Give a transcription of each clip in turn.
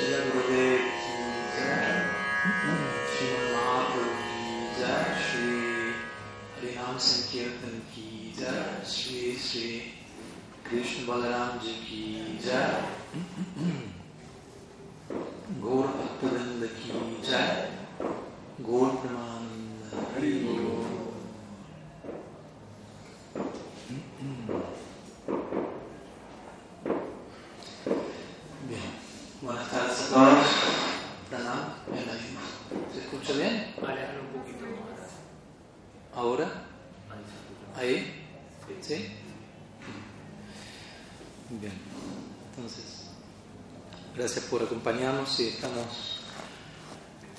Shri Gurudev ki jai, Shriman Mahaprabhu ki jai, Shri Harinam Sankirtan ki jai, Shri Shri Krishna Balaram ji ki jai, Gaur Bhaktivinoda ki jai, Gaur Pramananda Hari Bol. Bien, buenas tardes a todos. Pranam, bien ahí. ¿Se escucha bien? Alejarlo un poquito más. ¿Ahora? Ahí se escucha. ¿Ahí? Sí. ¿Sí? Bien, entonces, gracias por acompañarnos y estamos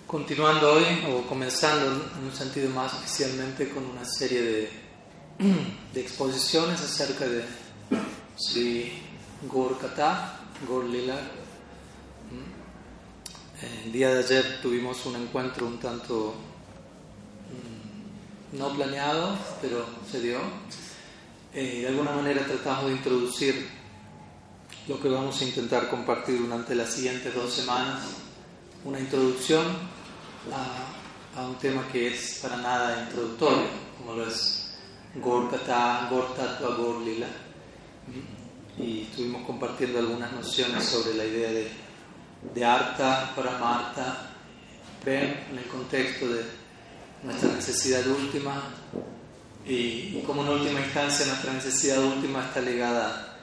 continuando hoy o comenzando en un sentido más oficialmente con una serie de, exposiciones acerca de Sri Gaur Gaur Lila. El día de ayer tuvimos un encuentro un tanto mm, no planeado, pero se dio. Eh, de alguna manera tratamos de introducir lo que vamos a intentar compartir durante las siguientes dos semanas, una introducción a, a un tema que es para nada introductorio, como lo es Gaur Katha, Gaur Tattva, Gaur Lila. Y estuvimos compartiendo algunas nociones sobre la idea de, de Artha, Paramartha, Prem en el contexto de nuestra necesidad última y, y como en última instancia nuestra necesidad última está ligada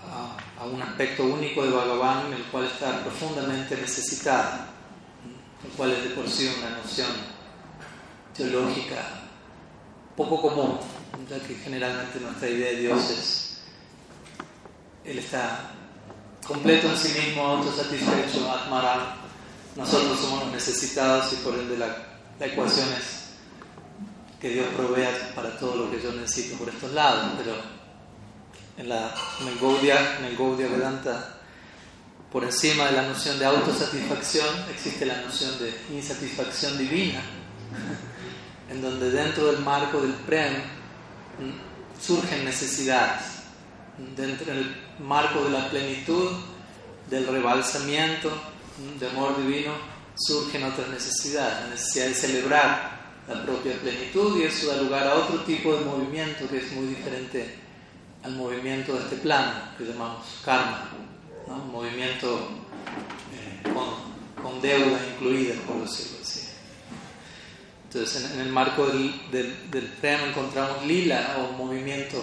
a, a, un aspecto único de Bhagavan el cual está profundamente necesitada, el cual es de por sí una noción teológica poco común, ya que generalmente nuestra idea de Dios es Él está completo en sí mismo, autosatisfecho, Atmaram. Nosotros somos los necesitados y por ende la, la ecuación es que Dios provea para todo lo que yo necesito por estos lados, pero en, la, en, el Gaudiya, en el Vedanta, por encima de la noción de autosatisfacción existe la noción de insatisfacción divina, en donde dentro del marco del Prem surgen necesidades, dentro del marco de la plenitud, del rebalsamiento, de amor divino, surgen otras necesidades, la necesidad de celebrar la propia plenitud y eso da lugar a otro tipo de movimiento que es muy diferente al movimiento de este plano que llamamos karma, un movimiento eh, con, con, deuda incluida, por decirlo así. Entonces, en, en el marco del, del, encontramos lila o un movimiento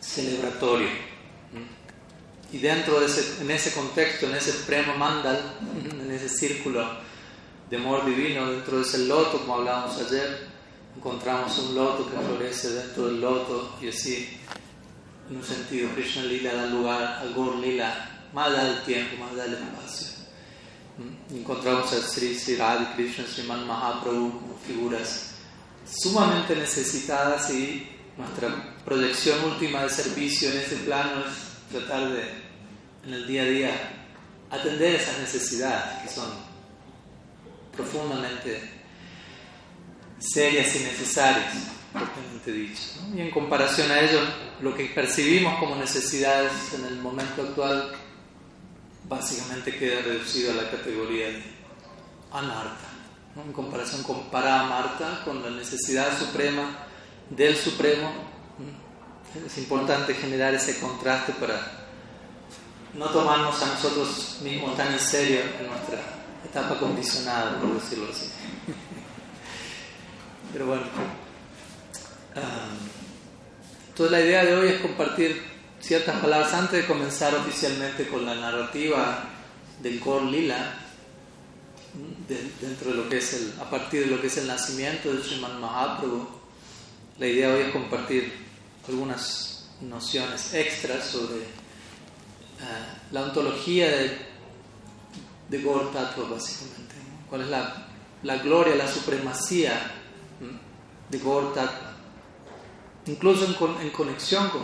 celebratorio. Y dentro de ese, en ese contexto, en ese prema mandal, en ese círculo de amor divino, dentro de ese loto, como hablábamos ayer, encontramos un loto que florece dentro del loto y así en un sentido, Krishna Lila da lugar al Gaur Lila, más allá del tiempo, más allá del espacio. ¿Mm? Encontramos a Sri Sri Radha Krishna, Sriman Mahaprabhu como figuras sumamente necesitadas y nuestra proyección última de servicio en este plano es tratar de, en el día a día, atender esas necesidades que son profundamente serias y necesarias dicho. ¿no? Y en comparación a ello, lo que percibimos como necesidades en el momento actual básicamente queda reducido a la categoría de anarta, ¿no? en comparación con paramarta, con la necesidad suprema del supremo. Es importante generar ese contraste para no tomarnos a nosotros mismos tan en serio en nuestra etapa condicionada, por decirlo así. Pero bueno, entonces la idea de hoy es compartir ciertas palabras antes de comenzar oficialmente con la narrativa del Kor Lila, de, dentro de lo que es el, a partir de lo que es el nacimiento de Sriman Mahaprabhu. La idea de hoy es compartir algunas nociones extras sobre uh, la ontología de, de Gaur Tattva, básicamente. ¿Cuál es la, la gloria, la supremacía de Gaur Tattva? Incluso en, en conexión con,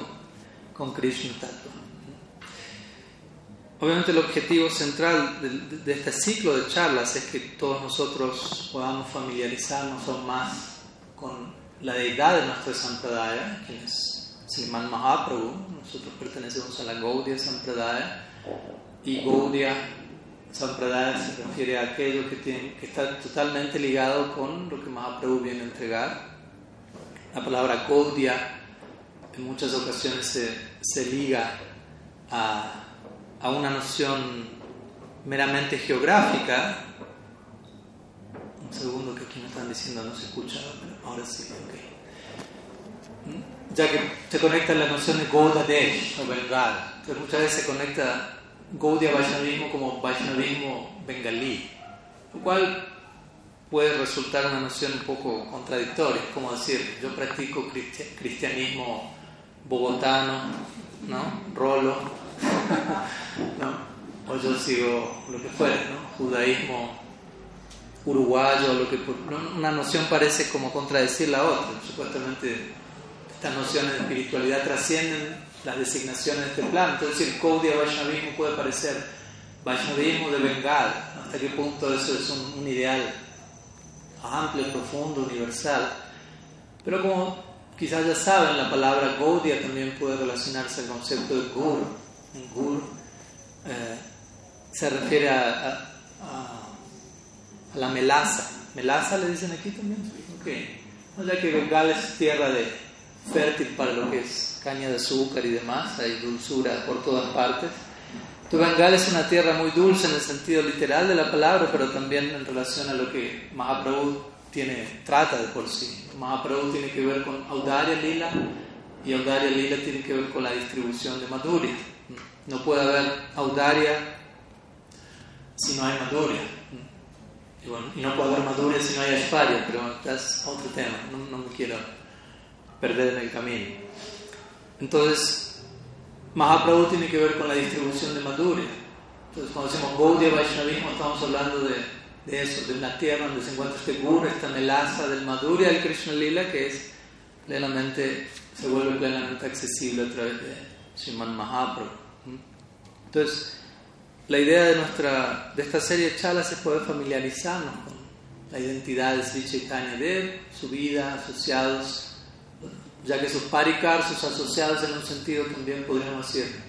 con Krishna Tattva. Obviamente el objetivo central de, de, este ciclo de charlas es que todos nosotros podamos familiarizarnos aún más con la deidad de nuestro Sampradaya, que es Sriman Mahaprabhu. Nosotros pertenecemos a la Gaudiya Sampradaya y Gaudiya Sampradaya se refiere a aquello que, tiene, que está totalmente ligado con lo que Mahaprabhu viene a entregar. La palabra Gaudiya en muchas ocasiones se, se liga a, a, una noción meramente geográfica. Un segundo que aquí me están diciendo no se escucha, pero ahora sí, ok. Ya que se conecta la noción de Gaudadesh o Bengal. Entonces muchas veces se conecta Gaudiya Vaishnavismo como Vaishnavismo bengalí, lo cual puede resultar una noción un poco contradictoria, como decir, yo practico cristianismo bogotano, ¿no? Rolo, ¿no? o yo sigo lo que fuera, ¿no? judaísmo uruguayo, lo que una noción parece como contradecir la otra. Supuestamente estas nociones de espiritualidad trascienden las designaciones de este plan. Entonces el Kaudiya Vaishnavismo puede parecer Vaishnavismo de Bengal, hasta qué punto eso es un ideal amplio, profundo, universal. Pero como quizás ya saben, la palabra Gaudiya también puede relacionarse al concepto de Gur. En eh, se refiere a, la melaza. ¿Melaza le dicen aquí también? Ok. O sea que Bengal es tierra de, fértil para lo que es caña de azúcar y demás, hay dulzura por todas partes. Entonces Bengal es una tierra muy dulce en el sentido literal de la palabra, pero también en relación a lo que Mahaprabhu tiene, trata de por sí. Mahaprabhu tiene que ver con Audarya Lila y Audarya Lila tiene que ver con la distribución de Madhurya. No puede haber Audarya si no hay Madhurya. Y, no puede haber Madhurya si no hay Ashparya, pero es otro tema, no, no me quiero perder en el camino. Entonces, Mahaprabhu tiene que ver con la distribución de Madhurya. Entonces, cuando decimos Gaudiya Vaishnavismo, estamos hablando de, de, eso, de una tierra donde se encuentra este guru, esta melaza del Madhurya del Krishna Lila, que es plenamente, se vuelve plenamente accesible a través de Sriman Mahaprabhu. Entonces, la idea de, nuestra, de esta serie de chalas es poder familiarizarnos con la identidad de Sri Chaitanya Dev, su vida, asociados ya que sus parikar, sus asociados en un sentido también podríamos decir,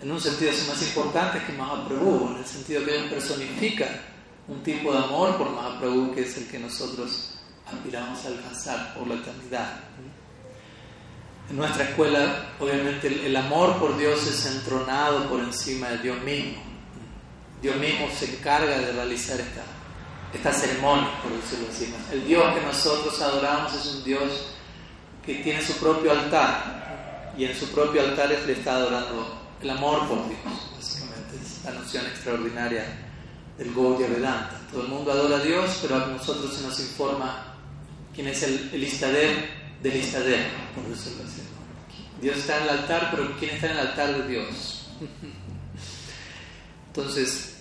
en un sentido son más importantes que Mahaprabhu, en el sentido que ellos personifican un tipo de amor por Mahaprabhu que es el que nosotros aspiramos a alcanzar por la eternidad. En nuestra escuela, obviamente, el, amor por Dios es entronado por encima de Dios mismo. Dios mismo se encarga de realizar esta, esta ceremonia, por decirlo así. El Dios que nosotros adoramos es un Dios que tiene su propio altar y en su propio altar le está adorando el amor por Dios, básicamente es la noción extraordinaria del Gaudiya Vedanta. Todo el mundo adora a Dios, pero a nosotros se nos informa quién es el, el Istader del Istader, por decirlo así. Dios está en el altar, pero ¿quién está en el altar de Dios? Entonces,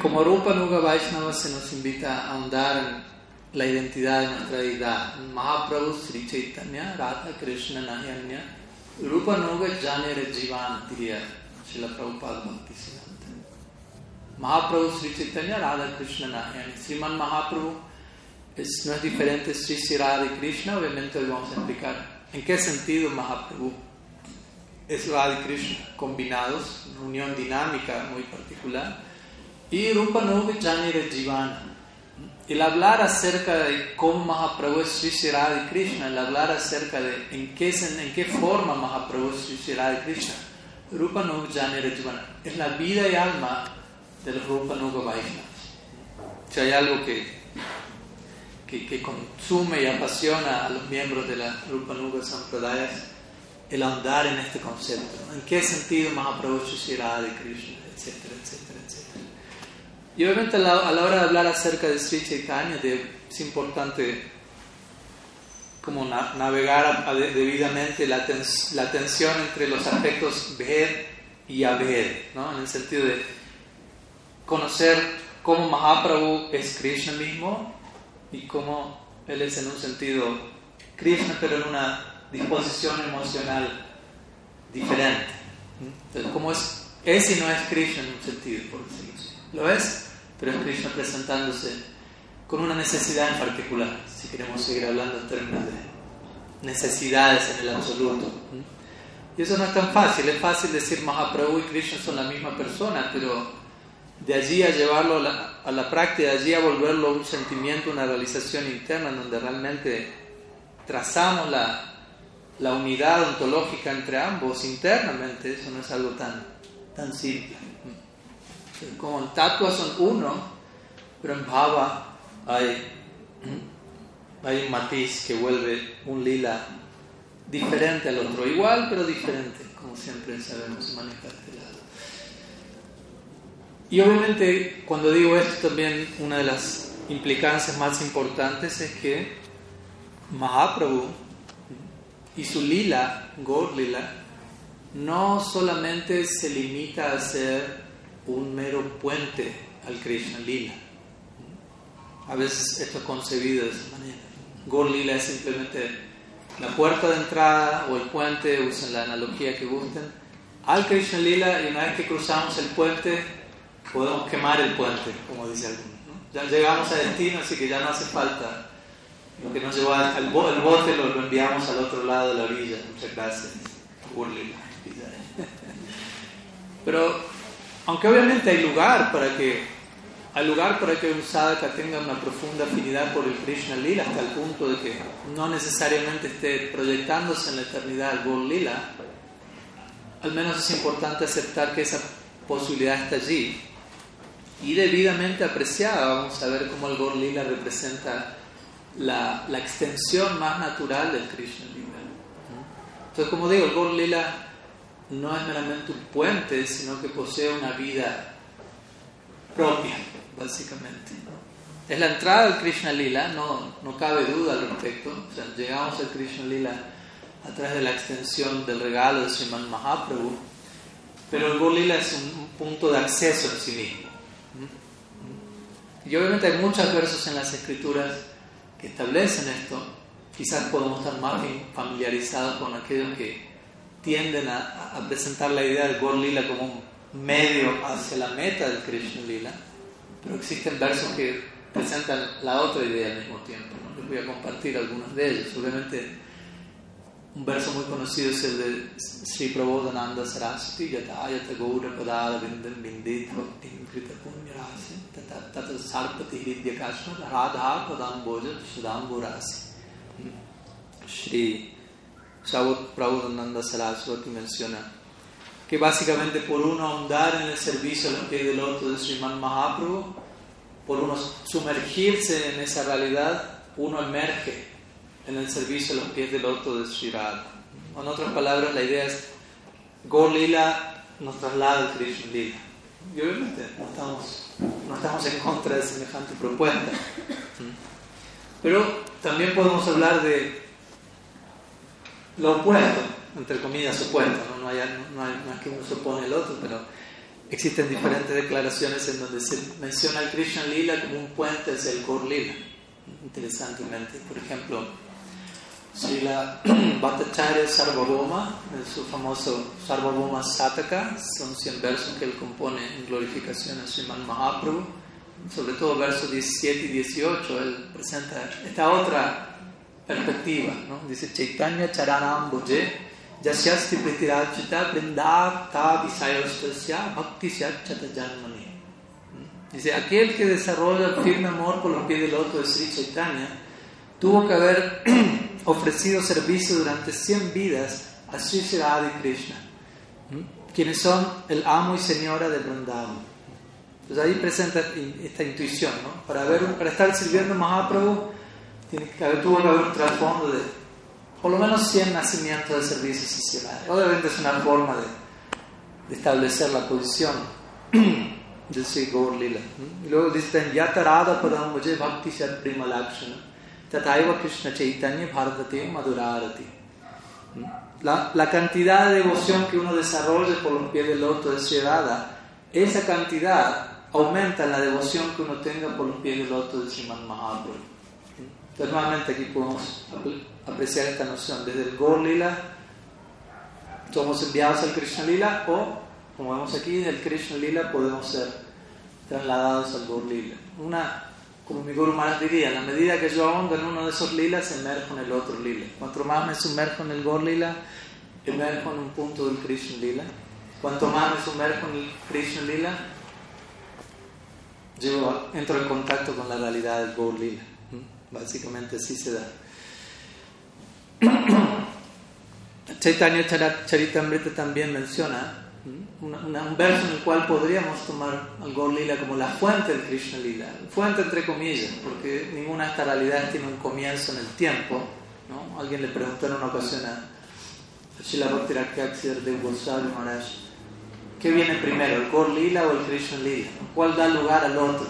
como Rupa Nuga Vaishnava se nos invita a ahondar en la identidad de nuestra deidad. Mahaprabhu Sri Chaitanya, Radha Krishna Nayanya, Rupa Nuga Janere Jivan, diría Srila Prabhupada Bhakti Mahaprabhu Sri Chaitanya, Radha Krishna Nayanya. Sriman Mahaprabhu es, no es diferente Sri Sri Radha y Krishna, obviamente hoy vamos a explicar en qué sentido Mahaprabhu es Radha y Krishna combinados, una unión dinámica muy particular. Y Rupa Nuga Janere Jivana el hablar acerca de cómo Mahaprabhu es Sri Radha Krishna, el hablar acerca de en qué, en qué forma Mahaprabhu es Sri Radha Krishna, Rupa Nuga es la vida y alma del Rupa Nuga. Si hay algo que, que, que, consume y apasiona a los miembros de la Rupa Nuga Sampradaya el andar en este concepto. ¿En qué sentido Mahaprabhu es Sri Radha Krishna? Etcétera, etcétera. Y obviamente a la, hora de hablar acerca de Sri Chaitanya es importante como navegar debidamente la, tensión entre los aspectos Ved y Aved, ¿no? en el sentido de conocer cómo Mahaprabhu es Krishna mismo y cómo él es en un sentido Krishna pero en una disposición emocional diferente. Entonces, cómo es, es y no es Krishna en un sentido, por decirlo. Lo es, pero es Krishna presentándose con una necesidad en particular, si queremos seguir hablando en términos de necesidades en el absoluto. Y eso no es tan fácil, es fácil decir Mahaprabhu y Krishna son la misma persona, pero de allí a llevarlo a la, práctica, de allí a volverlo un sentimiento, una realización interna, donde realmente trazamos la, la unidad ontológica entre ambos internamente, eso no es algo tan, tan simple. Como en tatua son uno, pero en bhava hay, hay un matiz que vuelve un lila diferente al otro, igual pero diferente, como siempre sabemos manejar este lado. Y obviamente cuando digo esto también una de las implicancias más importantes es que Mahaprabhu y su lila, Gaur Lila, no solamente se limita a ser un mero puente al Krishna Lila. A veces esto es concebido de esa manera. Gaur Lila es simplemente la puerta de entrada o el puente, usen la analogía que gusten, al Krishna Lila y una vez que cruzamos el puente podemos quemar el puente, como dice alguno. Ya llegamos a destino, así que ya no hace falta lo que nos llevó al el bote, lo, lo, enviamos al otro lado de la orilla. Muchas gracias. Pero, aunque obviamente hay lugar para que hay lugar para que un sadhaka tenga una profunda afinidad por el Krishna Lila hasta el punto de que no necesariamente esté proyectándose en la eternidad el Gol Lila, al menos es importante aceptar que esa posibilidad está allí y debidamente apreciada. Vamos a ver cómo el Gol Lila representa la, la, extensión más natural del Krishna Lila. Entonces, como digo, el Gol Lila no es meramente un puente, sino que posee una vida propia, básicamente. Es la entrada al Krishna Lila, no, no cabe duda al respecto. O llegamos al Krishna Lila a través de la extensión del regalo de Sriman Mahaprabhu, pero el Gol Lila es un punto de acceso en sí mismo. Y obviamente hay muchos versos en las escrituras que establecen esto. Quizás podemos estar más familiarizados con aquellos que tienden a, a presentar la idea del Gor Lila como un medio hacia la meta del Krishna Lila, pero existen versos que presentan la otra idea al mismo tiempo. ¿no? Les voy a compartir algunos de ellos. Obviamente, un verso muy conocido es el de Sri Prabodhananda Saraswati, Yata Yata Gaura Padada Vindam Vindit Bhaktim Krita Punyarasi, Tata Tata Sarpati Hridya Kashma, Radha Padamboja Shadamburasi. Sri Prabodhananda Saraswati menciona que básicamente por uno ahondar en el servicio a los pies del loto de Sriman Mahaprabhu, por uno sumergirse en esa realidad, uno emerge en el servicio a los pies del loto de Sri Radha. En otras palabras, la idea es Gaur Lila nos traslada al Krishna Lila. Y obviamente no estamos, no estamos en contra de semejante propuesta. Pero también podemos hablar de lo opuesto, entre comillas opuesto, ¿no? No, hay, no, hay, no es que uno se opone al otro, pero existen diferentes declaraciones en donde se menciona al Krishna Lila como un puente hacia el Gaur Lila. Interesantemente, por ejemplo, Srila Bhattacharya Sarvabhauma, en su famoso Sarvabhauma Sataka, son 100 versos que él compone en glorificación a Sriman Mahaprabhu, sobre todo versos 17 y 18, él presenta esta otra perspectiva, ¿no? dice Chaitanya Charanam Bhoje, Yasyasti Pritirachita Vrindakta Visayostasya Bhakti Syachata Janmani. Dice, aquel que desarrolla el firme amor por los pies del loto de Sri Chaitanya tuvo que haber ofrecido servicio durante 100 vidas a Sri y Krishna, quienes son el amo y señora del Vrindavan. Entonces ahí presenta esta intuición, ¿no? Para, ver, para estar sirviendo a Mahaprabhu tiene que haber, tuvo que haber un trasfondo de por lo menos 100 nacimientos de servicios sociales. Obviamente es una forma de, de establecer la posición de Sri Gaur Lila. Y luego dice, Yatarada Padam Mujhe Bhakti Sat Prima Lakshana Tataiva Krishna Chaitanya Bhardate Madhurarati. La, la cantidad de devoción que uno desarrolla por los pies del loto de Sri esa cantidad aumenta la devoción que uno tenga por los pies del loto de Sriman Mahaprabhu. Entonces, nuevamente aquí podemos apreciar esta noción. Desde el Gaur Lila somos enviados al Krishna Lila o, como vemos aquí, desde el Krishna Lila podemos ser trasladados al Gaur Lila. Una, como mi Guru Maharaj diría, la medida que yo ahondo en uno de esos lilas, emerjo en el otro lila. Cuanto más me sumerjo en el Gaur Lila, emerjo en un punto del Krishna Lila. Cuanto más me sumerjo en el Krishna Lila, Yo entro en contacto con la realidad del Gaur Lila. Básicamente así se da. Chaitanya Charitamrita también menciona un verso en el cual podríamos tomar al Gaur Lila como la fuente del Krishna Lila. Fuente entre comillas, porque ninguna de estas realidades tiene un comienzo en el tiempo. ¿no? Alguien le preguntó en una ocasión a Shila de Goswami Maharaj, ¿qué viene primero, el Gaur Lila o el Krishna Lila? ¿Cuál da lugar al otro?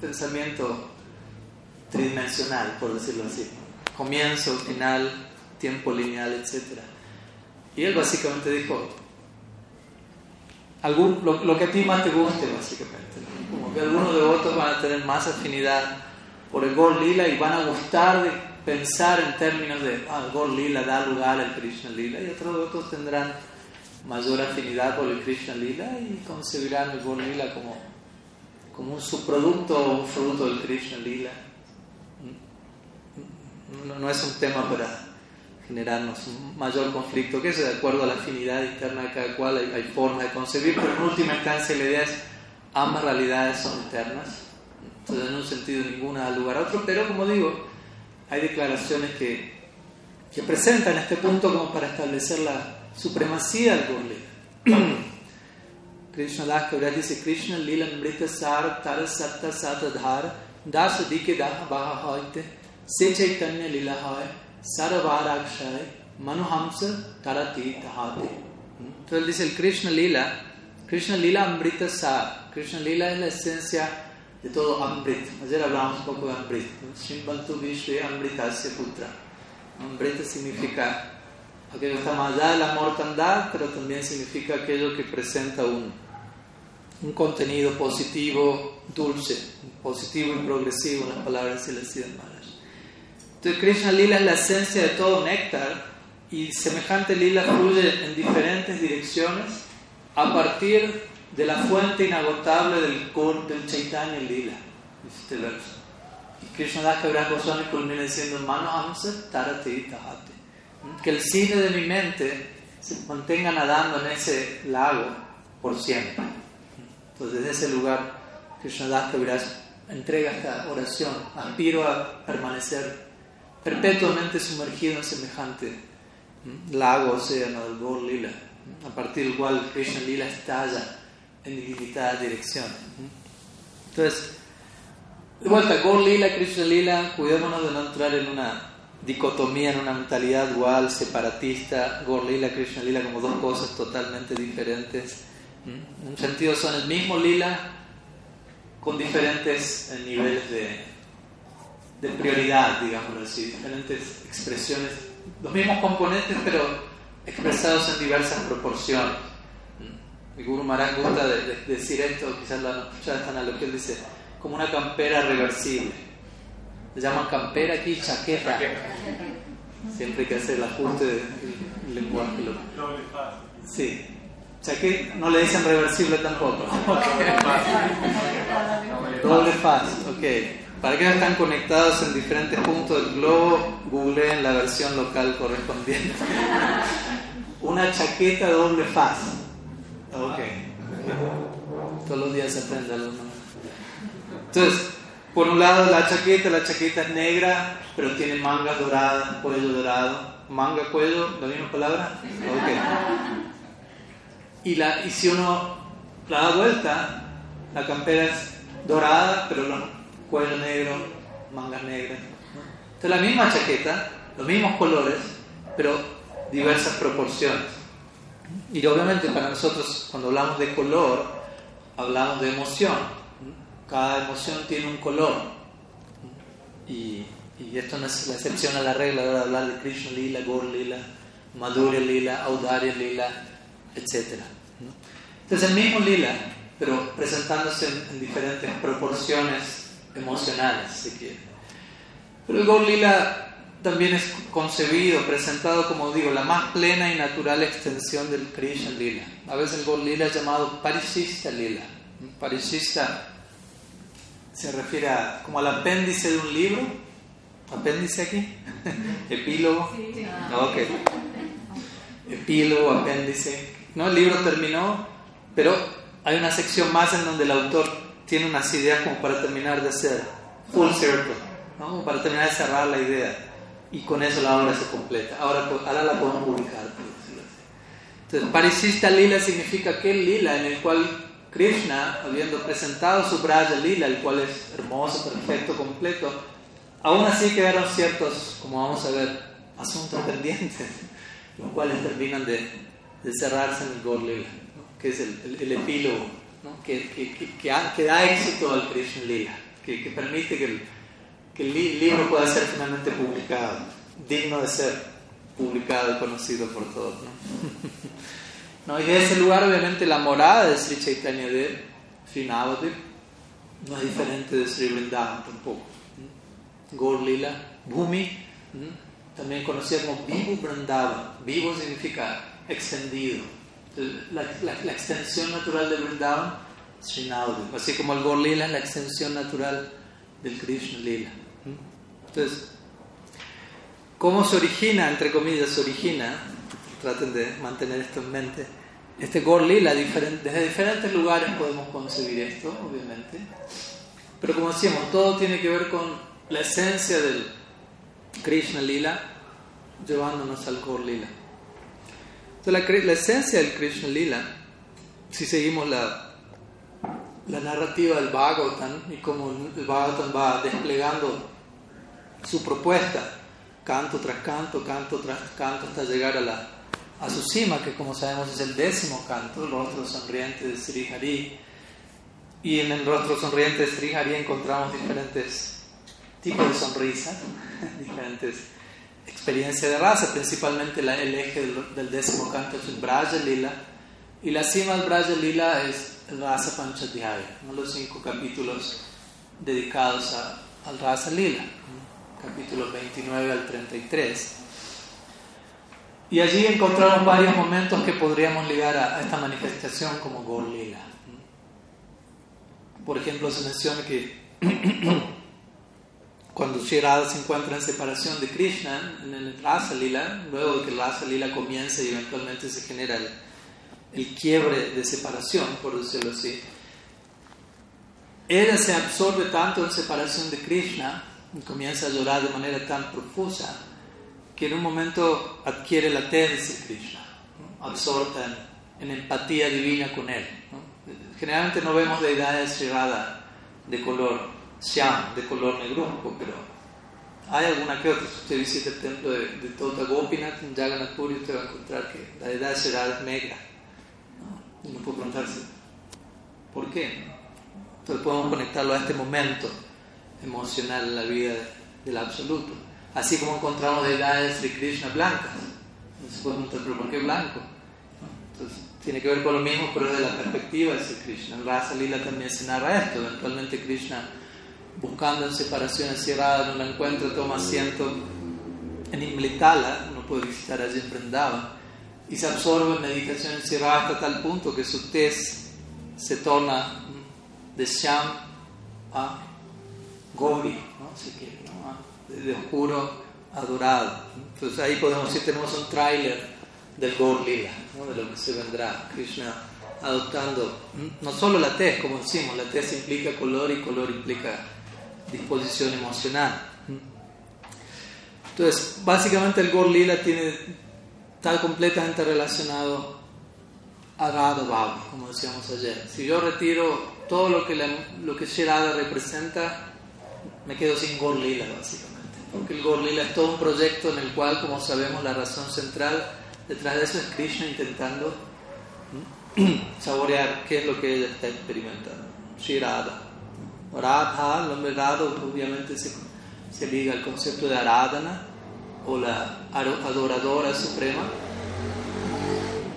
Pensamiento tridimensional, por decirlo así. Comienzo, final, tiempo lineal, etc. Y él básicamente dijo, algún, lo, que a ti más te guste, básicamente. Como que algunos devotos van a tener más afinidad por el Gol Lila y van a gustar de pensar en términos de, ah, el Gol Lila da lugar al Krishna Lila, y otros devotos tendrán mayor afinidad por el Krishna Lila y concebirán el Gol Lila como, como un subproducto o un fruto del Krishna Lila. No, es un tema para generarnos un mayor conflicto, que es de acuerdo a la afinidad interna de cada cual, hay, formas de concebir, pero en última instancia la idea es ambas realidades son eternas, entonces en un sentido ninguna da lugar a otro, pero como digo, hay declaraciones que, que presentan este punto como para establecer la supremacía del Gurli. Krishna Das dice Krishna Lila Mrita Sar Tara Satta Satadhar Das Dike Se Chaitanya Lila Hoy Sarvarakshay Manuhamsa Tarati Tahate. Entonces el Krishna Lila, Krishna Lila Amrita Sa. Krishna Lila es la esencia de todo Amrit. Ayer hablamos un poco de Amrit. Shimbantu Vishwe Amritasya Putra. Amrita significa aquello que está más allá de la mortandad, pero también significa aquello que presenta un, un contenido positivo, dulce, positivo y progresivo las palabras de Celestial entonces Krishna Lila es la esencia de todo néctar y semejante lila fluye en diferentes direcciones a partir de la fuente inagotable del, del Chaitanya Lila. Este verso. Y Krishna Das Kaviraj Goswami culmina diciendo Mano Tahate. Que el cine de mi mente se mantenga nadando en ese lago por siempre. Entonces, desde ese lugar, Krishna Das Kaviraj entrega esta oración. Aspiro a permanecer perpetuamente sumergido en semejante lago, océano del Gaur Lila, a partir del cual Krishna Lila estalla en ilimitadas direcciones. Entonces, de vuelta, Gaur Lila, Krishna Lila, cuidémonos de no entrar en una dicotomía, en una mentalidad dual, separatista, Gaur Lila, Krishna Lila como dos cosas totalmente diferentes. En un sentido son el mismo Lila con diferentes niveles de, de prioridad, digamos así, diferentes expresiones, los mismos componentes pero expresados en diversas proporciones. Mi Guru Maharaj gusta de, decir esto, quizás lo han escuchado esta analogía, él dice, como una campera reversible. Se llama campera aquí chaqueta. Siempre hay que hacer el ajuste del lenguaje. Sí. Chaqueta, no le dicen reversible tampoco. Doble faz, ok. Para que están conectados en diferentes puntos del globo, googleen la versión local correspondiente. Una chaqueta doble faz. Ok. Todos los días se aprende algo Entonces, por un lado la chaqueta, la chaqueta es negra, pero tiene mangas doradas, cuello dorado. Manga, cuello, la misma palabra. Ok. Y, la, y si uno la da vuelta, la campera es dorada, pero no, cuello negro, mangas negras. Entonces la misma chaqueta, los mismos colores, pero diversas proporciones. Y obviamente para nosotros cuando hablamos de color, hablamos de emoción. Cada emoción tiene un color. Y, esto no es la excepción a la regla de hablar de Krishna Lila, Gaur Lila, Madhurya Lila, Audarya Lila, etc. Entonces el mismo Lila, pero presentándose en diferentes proporciones emocionales, si quiere. Pero el Gaur Lila también es concebido, presentado como digo, la más plena y natural extensión del Krishna Lila. A veces el Gaur Lila es llamado Parishista Lila. Parishista se refiere a, como al apéndice de un libro. ¿Apéndice aquí? ¿Epílogo? Ok. Epílogo, apéndice. ¿No? El libro terminó, pero hay una sección más en donde el autor tiene unas ideas como para terminar de hacer full circle, ¿no? Para terminar de cerrar la idea. Y con eso la obra se completa. Ahora, pues, ahora la podemos publicar. Entonces, Parisista Lila significa aquel Lila en el cual Krishna, habiendo presentado su Braja Lila, el cual es hermoso, perfecto, completo, aún así quedaron ciertos, como vamos a ver, asuntos pendientes, los cuales terminan de, de cerrarse en el Gaur Lila, ¿no? que es el, el- el epílogo, ¿no? que, que, que, que da éxito al Krishna Lila, que, permite que el, el li- libro pueda ser finalmente publicado, digno de ser publicado y conocido por todos. ¿no? ¿no? Y de ese lugar, obviamente, la morada de Sri Chaitanya Dev, Sri Navadip, no es diferente de Sri Vrindavan tampoco. Gaur Lila, Bhumi, también conocida como Vivo Vrindavan. Vivo significa extendido. Entonces, La, la- la extensión natural de Vrindavan, Sri Navadip. Así como el Gaur Lila es la extensión natural del Krishna Lila. Entonces, ¿Cómo se origina, entre comillas, se origina? Traten de mantener esto en mente. Este Gaur Lila, diferen- desde diferentes lugares podemos concebir esto, obviamente. Pero como decíamos, todo tiene que ver con la esencia del Krishna Lila llevándonos al Gaur Lila. Entonces, la, la esencia del Krishna Lila, si seguimos la, narrativa del Bhagavatam y cómo el Bhagavatam va desplegando su propuesta, canto tras canto, canto tras canto, hasta llegar a su cima, que como sabemos es el décimo canto, el rostro sonriente de Sri Hari. Y en el rostro sonriente de Sri Hari encontramos diferentes tipos de sonrisas, diferentes experiencias de raza, principalmente la- el eje del, del décimo canto es el Braja Lila, y la cima del Braja Lila es el Rasa Panchadhyaya, los cinco capítulos dedicados a- al Rasa Lila, ¿no? capítulos 29 al 33. Y allí encontramos varios momentos que podríamos ligar a, a esta manifestación como Gaur Lila. ¿no? Por ejemplo, se menciona que cuando Sri se encuentra en separación de Krishna en el Rasa Lila, luego de que el Rasa Lila comience y eventualmente se genera el, el quiebre de separación, por decirlo así, ella se absorbe tanto en separación de Krishna y comienza a llorar de manera tan profusa que en un momento adquiere la tez de Krishna, ¿no? absorta en, en empatía divina con él. ¿no? Generalmente no vemos deidades Radha de color Shyam, de color negruzco, pero hay alguna que otra. Si usted visita el templo de, de Tota Gopinath en Jagannath Puri, usted va a encontrar que la Radha es negra. ¿no? Y uno puede preguntarse, ¿por qué? Entonces podemos conectarlo a este momento emocional en la vida del absoluto. Así como encontramos deidades de Krishna blancas. Entonces podemos preguntar, ¿pero por qué blanco? Entonces tiene que ver con lo mismo, pero desde la perspectiva de Sri Krishna. En Rasa Lila también se narra esto. Eventualmente Krishna, buscando en separación hacia Radha, no la encuentra, toma asiento en Imlitala, uno puede visitar allí en Vrindavan, y se absorbe en meditación en Sri Radha hasta tal punto que su tez se torna de Sham a Gori, ¿no? Así que, ¿no? de, de oscuro a dorado. Entonces ahí podemos decir, tenemos un tráiler del Gaur Lila, ¿no? de lo que se vendrá. Krishna adoptando no solo la tez, como decimos, la tez implica color y color implica disposición emocional. Entonces, básicamente el Gaur Lila tiene, está completamente relacionado a Radha Bhava, como decíamos ayer. Si yo retiro todo lo que, la, lo que Sri Radha representa, me quedo sin Gaur Lila, básicamente. Porque el Gaur Lila es todo un proyecto en el cual, como sabemos, la razón central detrás de eso es Krishna intentando saborear qué es lo que ella está experimentando. Sri Radha. Radha, el nombre Radha, obviamente se, se liga al concepto de Aradhana o la adoradora suprema.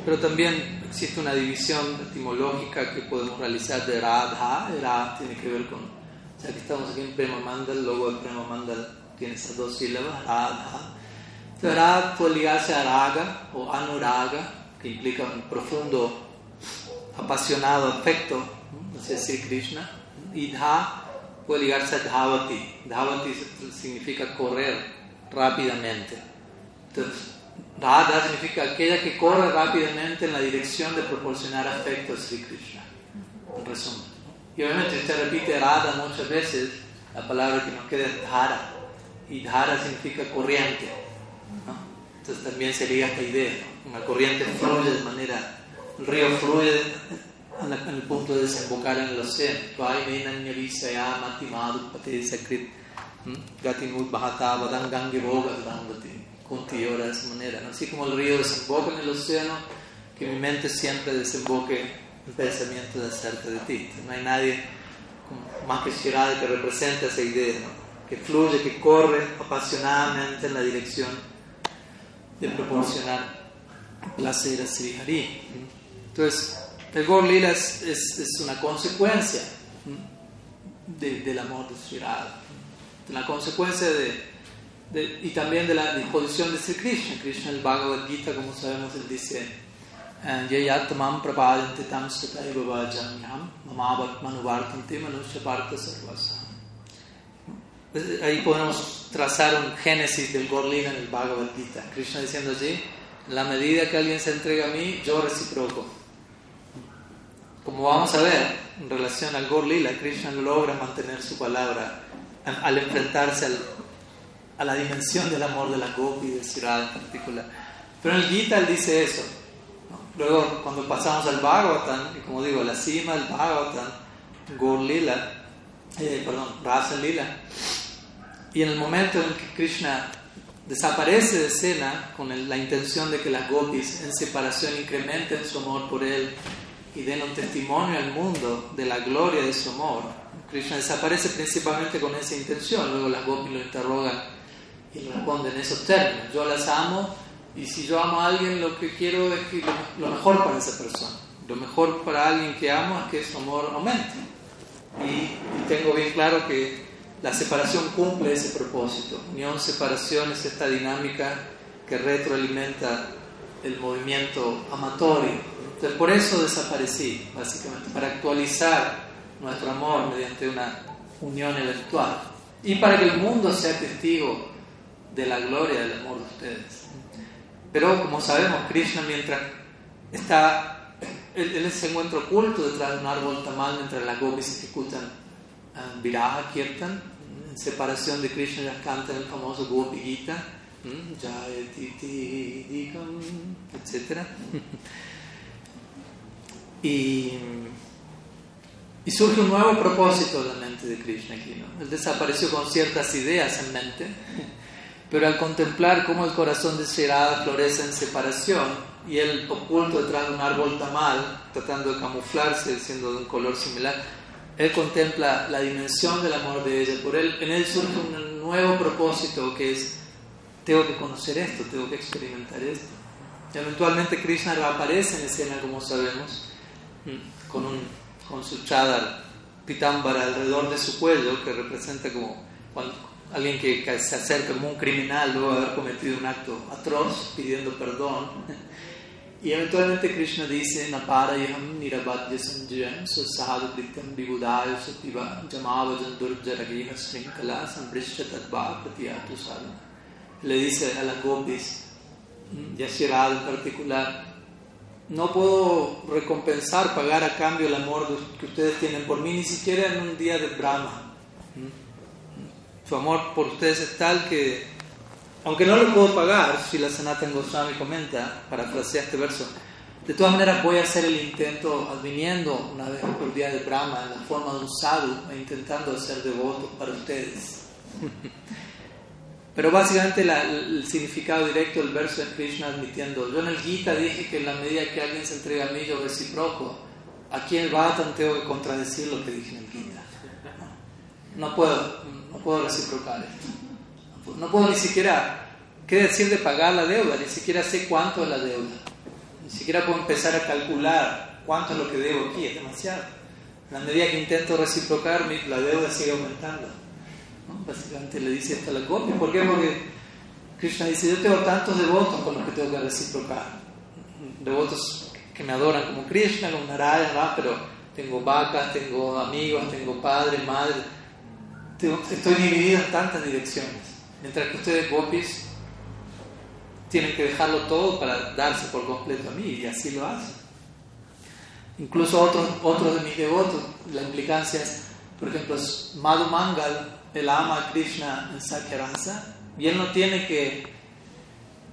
Pero también existe una división etimológica que podemos realizar de Radha. Radha tiene que ver con, ya que estamos aquí en Prema Mandal, el logo Prema Mandal tiene esas dos sílabas, Radha. Entonces, Radha puede ligarse a Raga o Anuraga, que implica un profundo, apasionado afecto hacia Sri Krishna. Y Dha puede ligarse a Dhavati. Dhavati significa correr rápidamente. Entonces, Radha significa aquella que corre rápidamente en la dirección de proporcionar afecto a Sri Krishna. En resumen. Y obviamente usted repite Radha muchas veces, la palabra que nos queda es Dhara. Y Dhara significa corriente. ¿no? Entonces también sería esta idea. ¿no? Una corriente fluye de manera, el río fluye en el punto de desembocar en el océano. Kunti ora de esa manera. Así como el río desemboca en el océano, que mi mente siempre desemboque en pensamientos acerca de ti. No hay nadie más que Shirada que represente esa idea, ¿no? que fluye, que corre apasionadamente en la dirección de proporcionar placer a Sri Hari. Entonces, el Gaur Lila es, es- es una consecuencia de- del amor de Sri una consecuencia de, y también de la disposición de Sri Krishna. Krishna el Bhagavad Gita, como sabemos, él dice, Yayatmam prapadanti tam vajamyam mamavat parta sarvasa. Ahí podemos trazar un génesis del Gorlina en el Bhagavad Gita. Krishna diciendo allí, la medida que alguien se entrega a mí, yo reciproco. Como vamos a ver, en relación al Gorlila, Krishna logra mantener su palabra al enfrentarse al- a la dimensión del amor de la Gopi de Sirada en particular. Pero en el Gita él dice eso. ¿no? Luego, cuando pasamos al Bhagavatam, y como digo, a la cima del Bhagavatam, Gorlila, eh, perdón, Rasa Lila, y en el momento en que Krishna desaparece de escena con el- la intención de que las gopis en separación incrementen su amor por él y den un testimonio al mundo de la gloria de su amor, Krishna desaparece principalmente con esa intención. Luego las gopis lo interrogan y responden en esos términos. Yo las amo y si yo amo a alguien lo que quiero es que lo mejor para esa persona. Lo mejor para alguien que amo es que su amor aumente. Y, y tengo bien claro que la separación cumple ese propósito. Unión, separación es esta dinámica que retroalimenta el movimiento amatorio. Entonces, por eso desaparecí, básicamente, para actualizar nuestro amor mediante una unión eventual. Y para que el mundo sea testigo de la gloria del amor de ustedes. Pero, como sabemos, Krishna, mientras está él, se encuentra oculto detrás de un árbol tamal mientras las gopis ejecutan uh, viraja, kirtan, en separación de Krishna ya cantan el famoso Gopi Gita, ¿m? Jayati ti dikam, etc. y, y surge un nuevo propósito de la mente de Krishna aquí. ¿no? Él desapareció con ciertas ideas en mente, pero al contemplar cómo el corazón de Shirada florece en separación, y él oculto detrás de un árbol tamal, tratando de camuflarse, siendo de un color similar, él contempla la dimensión del amor de ella. Por él, en él surge un nuevo propósito que es, tengo que conocer esto, tengo que experimentar esto. Y eventualmente Krishna reaparece en escena, como sabemos, con, un, con su chadar pitambara alrededor de su cuello, que representa como cuando, alguien que, se acerca como un criminal luego de haber cometido un acto atroz, pidiendo perdón. Y eventualmente Krishna dice, Naparayam nirabadya sanjayam sasahadu krityam vibudaya sativa jamavajan durjaragina srinkala sambrishya tadva. Le dice a las gopis, y a Shirada en particular, no puedo recompensar, pagar a cambio el amor que ustedes tienen por mí, ni siquiera en un día de Brahma. Su amor por ustedes es tal que aunque no lo puedo pagar, si la Sanatan Goswami comenta, parafrasea este verso, de todas maneras voy a hacer el intento viniendo una vez por día de Brahma en la forma de un sadhu e intentando ser devoto para ustedes. Pero básicamente la, el significado directo del verso es Krishna admitiendo, yo en el Gita dije que en la medida que alguien se entrega a mí yo reciproco, aquí en el Bhattan tengo que contradecir lo que dije en el Gita. No, no puedo, no puedo reciprocar esto. No puedo ni siquiera, ¿qué decir de pagar la deuda? Ni siquiera sé cuánto es la deuda. Ni siquiera puedo empezar a calcular cuánto es lo que debo aquí, es demasiado. En la medida que intento reciprocar, la deuda sigue aumentando. ¿No? Básicamente le dice esto a la Gopi. ¿Por qué? Porque Krishna dice, yo tengo tantos devotos con los que tengo que reciprocar. Devotos que me adoran como Krishna, como Narayana, pero tengo vacas, tengo amigos, tengo padre, madre. Estoy dividido en tantas direcciones. Mientras que ustedes, gopis, tienen que dejarlo todo para darse por completo a mí, y así lo hacen. incluso otros, otros de mis devotos, la implicancia es, por ejemplo, Madhu Mangal, él ama a Krishna en Sakyaransa, y él no tiene que,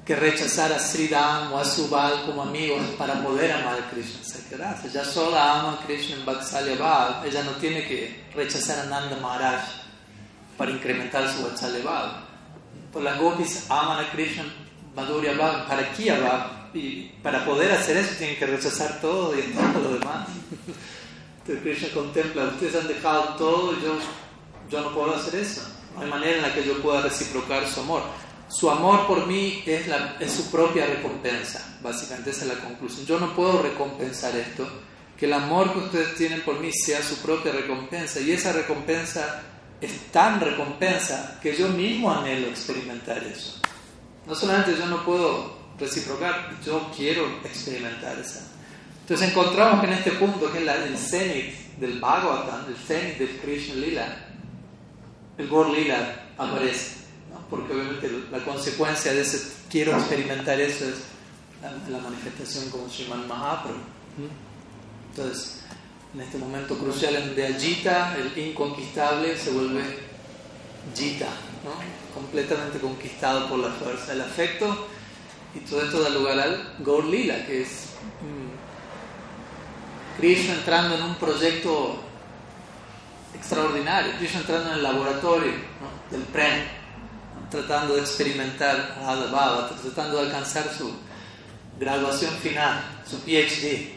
que rechazar a Sridham o a Subal como amigos para poder amar a Krishna en Sakyaransa. Ella sola ama a Krishna en Vatsalya Bhav, ella no tiene que rechazar a Nanda Maharaj para incrementar su Vatsalya Bhav. Pues las gopis aman a Krishna Madhurya Bhav, Harakiya Bhav, y para poder hacer eso tienen que rechazar todo y todo lo demás. Entonces Krishna contempla, ustedes han dejado todo yo, yo no puedo hacer eso. No hay manera en la que yo pueda reciprocar su amor. Su amor por mí es, la, es su propia recompensa, básicamente esa es la conclusión. Yo no puedo recompensar esto, que el amor que ustedes tienen por mí sea su propia recompensa y esa recompensa es tan recompensa que yo mismo anhelo experimentar eso. No solamente yo no puedo reciprocar, yo quiero experimentar esa. Entonces encontramos que en este punto, que es el cenit del Bhagavatam, el cenit del Krishna Lila, el Gor Lila aparece, ¿no? porque obviamente la consecuencia de ese quiero experimentar eso es la, manifestación como Sriman Mahaprabhu. Entonces, en este momento crucial de Ajita, el inconquistable se vuelve Jita, ¿no? completamente conquistado por la fuerza del afecto y todo esto da lugar al Lila, que es mm, Krishna entrando en un proyecto extraordinario, Krishna entrando en el laboratorio del Prem, tratando de experimentar Radha Baba, tratando de alcanzar su graduación final, su PhD.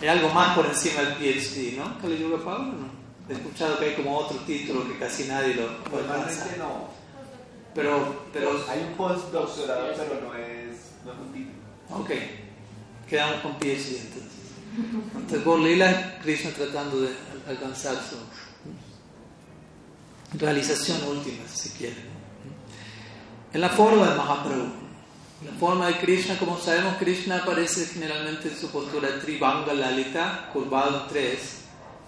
Hay algo más por encima del PhD, ¿no? ¿Kali Yoga Pablo? ¿no? He escuchado que hay como otro título que casi nadie lo, Normalmente no. Pero, pero... Hay un postdoctorado, pero no es, no es un título. Ok, quedamos con PhD entonces. Por Krishna tratando de alcanzar su realización última, si quieren. En la forma de Mahaprabhu, la forma de Krishna, como sabemos, Krishna aparece generalmente en su postura Tribanga Lalita, curvado en tres.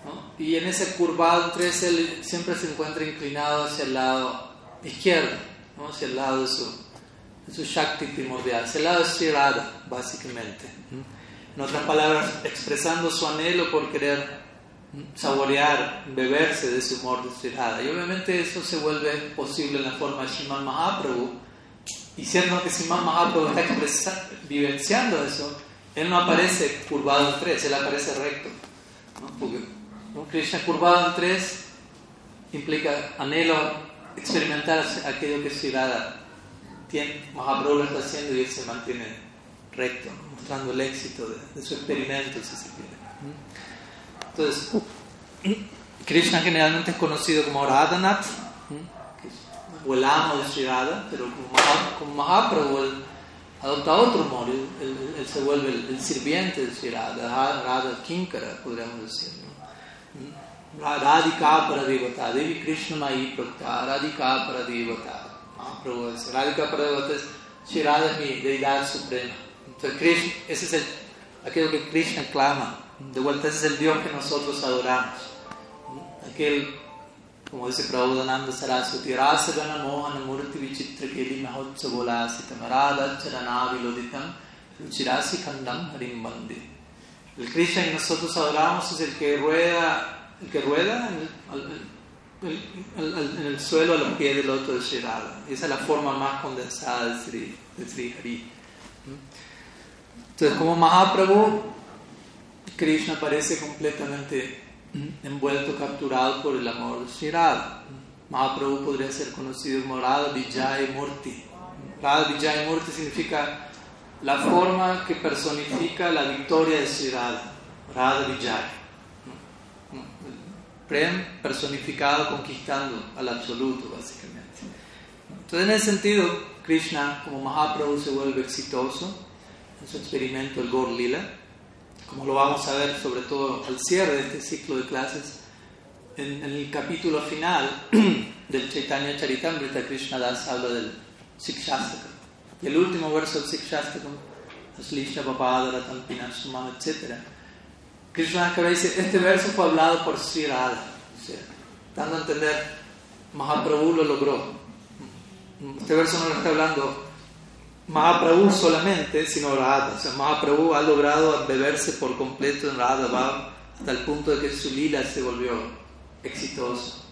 ¿no? Y en ese curvado tres, él siempre se encuentra inclinado hacia el lado izquierdo hacia el lado de su, de su Shakti primordial, hacia el lado de básicamente. En otras palabras, expresando su anhelo por querer saborear, beberse de su humor de Sri Y obviamente eso se vuelve posible en la forma de Shiman Mahaprabhu. Y siendo que Shiman Mahaprabhu está vivenciando eso, él no aparece curvado en tres, él aparece recto. ¿no? Porque un Krishna curvado en tres implica anhelo experimentar aquello que Sirada tiene, Mahaprabhu lo está haciendo y él se mantiene recto, mostrando el éxito de, su experimento, si se quiere. Entonces, Krishna generalmente es conocido como Radhanath, o el amo de Sirada, pero como, Mahaprabhu él adopta otro modo, él, se vuelve el, sirviente de Sirada, Radha Kinkara, podríamos decir. Radhika Paradevata, Devi Krishna Mai Prakta, Radhika Paradevata. Mahaprabhu dice, Radhika Paradevata es Shri Radha es mi deidad suprema. Entonces, Krishna, ese es el, aquello que Krishna clama. De vuelta, ese es el Dios que nosotros adoramos. Aquel, como dice Prabhudananda Saraswati, Rasa Gana Mohana Murti Vichitra Keli Mahotsa Bolasitam, Radha Charana Viloditam, Ruchirasi Kandam. El Krishna que nosotros adoramos es el que rueda el que rueda en el, suelo a los pies del otro de Sri Esa es la forma más condensada de Sri, de Hari. Entonces, como Mahaprabhu, Krishna parece completamente envuelto, capturado por el amor de Sri Mahaprabhu podría ser conocido como Radha Vijay Murti. Radha Vijay Murti significa la forma que personifica la victoria de Sri Radha Vijay. Prem personificado conquistando al absoluto, básicamente. Entonces, en ese sentido, Krishna, como Mahaprabhu, se vuelve exitoso en su experimento, el Gaur Lila, como lo vamos a ver sobre todo al cierre de este ciclo de clases. En, el capítulo final del Chaitanya Charitamrita, Krishna Das habla del Sikshastakam. Y el último verso del Sikshastakam, Aslisha Papadara Tampinasumam, etc Krishna dice, este verso fue hablado por Sri Radha, dando a entender, Mahaprabhu lo logró. Este verso no lo está hablando Mahaprabhu solamente, sino Radha. O sea, Mahaprabhu ha logrado beberse por completo en Radha Bhav hasta el punto de que su lila se volvió exitoso.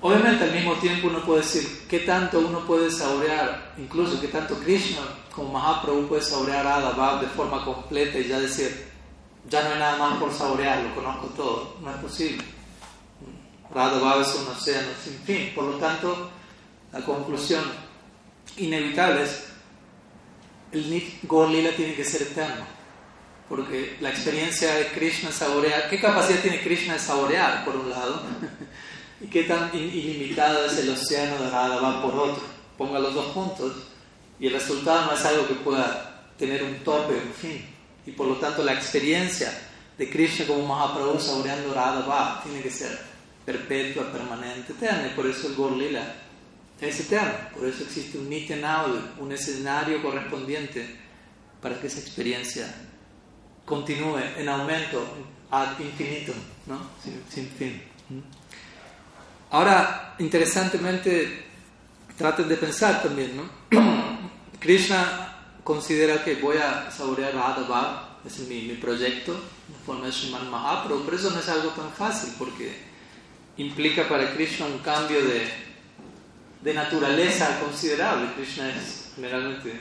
Obviamente al mismo tiempo uno puede decir qué tanto uno puede saborear, incluso qué tanto Krishna como Mahaprabhu puede saborear Radha Bhav de forma completa y ya decir, ya no hay nada más por saborear, lo conozco todo, no es posible. Radha Bhav es un océano sin fin, por lo tanto la conclusión inevitable es el Nit tiene que ser eterno, porque la experiencia de Krishna saborear, ¿qué capacidad tiene Krishna de saborear por un lado? ¿Y qué tan ilimitado es el océano de Radha por otro? Ponga los dos juntos y el resultado no es algo que pueda tener un tope, un fin. Y por lo tanto la experiencia de Krishna como Mahaprabhu saboreando Radha tiene que ser perpetua, permanente, eterna. Y por eso el Gaur Lila es eterno. Por eso existe un Nitya un escenario correspondiente para que esa experiencia continúe en aumento ad infinito, ¿no? sin, fin. Ahora, interesantemente, traten de pensar también, ¿no? Krishna considera que voy a saborear Radha es mi, mi proyecto, en forma de Mahaprabhu, pero eso no es algo tan fácil porque implica para Krishna un cambio de, de naturaleza considerable. Krishna es generalmente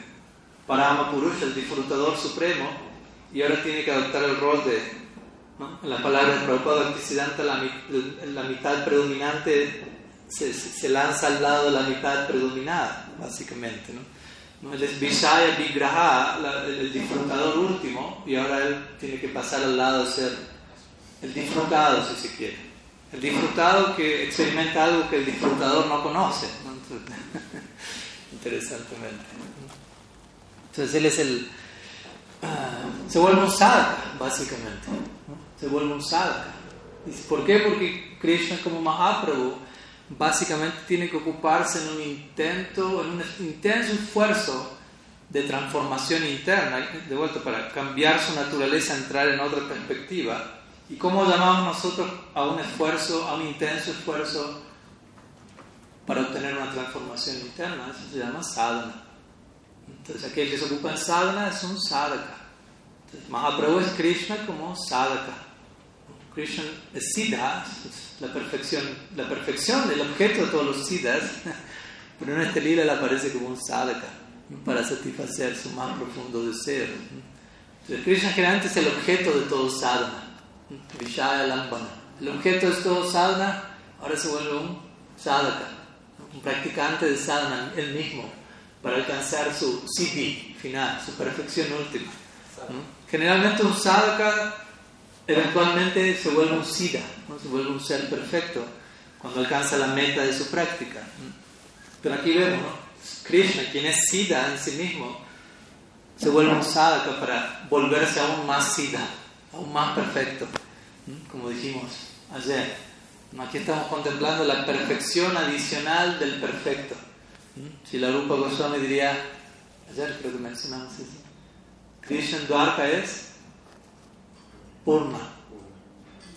Parama Purusha, el disfrutador supremo, y ahora tiene que adoptar el rol de ¿no? En la palabra de Prabhupada la, mitad predominante se, lanza al lado de la mitad predominada, básicamente. ¿no? Él es Vishaya Vigraha, el disfrutador último, y ahora él tiene que pasar al lado de ser el disfrutado, si se quiere. El disfrutado que experimenta algo que el disfrutador no conoce. ¿no? Interesantemente. Entonces él es el... Uh, se vuelve un sadhaka, básicamente se vuelve un sadhaka. ¿Por qué? Porque Krishna como Mahaprabhu básicamente tiene que ocuparse en un intento, en un intenso esfuerzo de transformación interna, de vuelta para cambiar su naturaleza, entrar en otra perspectiva. ¿Y cómo llamamos nosotros a un esfuerzo, a un intenso esfuerzo para obtener una transformación interna? Eso se llama sadhana. Entonces aquel que se ocupa en sadhana es un sadhaka. Entonces, Mahaprabhu es Krishna como sadhaka. Krishna es Siddha, la perfección, la perfección del objeto de todos los Siddhas, pero en este lila le aparece como un sadhaka para satisfacer su más profundo deseo. Entonces, Krishna generalmente es el objeto de todo sadhana, Vishaya Lambana. El objeto de todo sadhana ahora se vuelve un sadhaka, un practicante de sadhana, él mismo, para alcanzar su siddhi final, su perfección última. Generalmente un sadhaka eventualmente se vuelve un siddha, se vuelve un ser perfecto cuando alcanza la meta de su práctica. Pero aquí vemos. Krishna, quien es siddha en sí mismo, se vuelve un sadhaka para volverse aún más siddha, aún más perfecto, como dijimos ayer. Aquí estamos contemplando la perfección adicional del perfecto. Si la Rupa Goswami diría, ayer creo que mencionamos eso, Krishna Dwarka es Purna,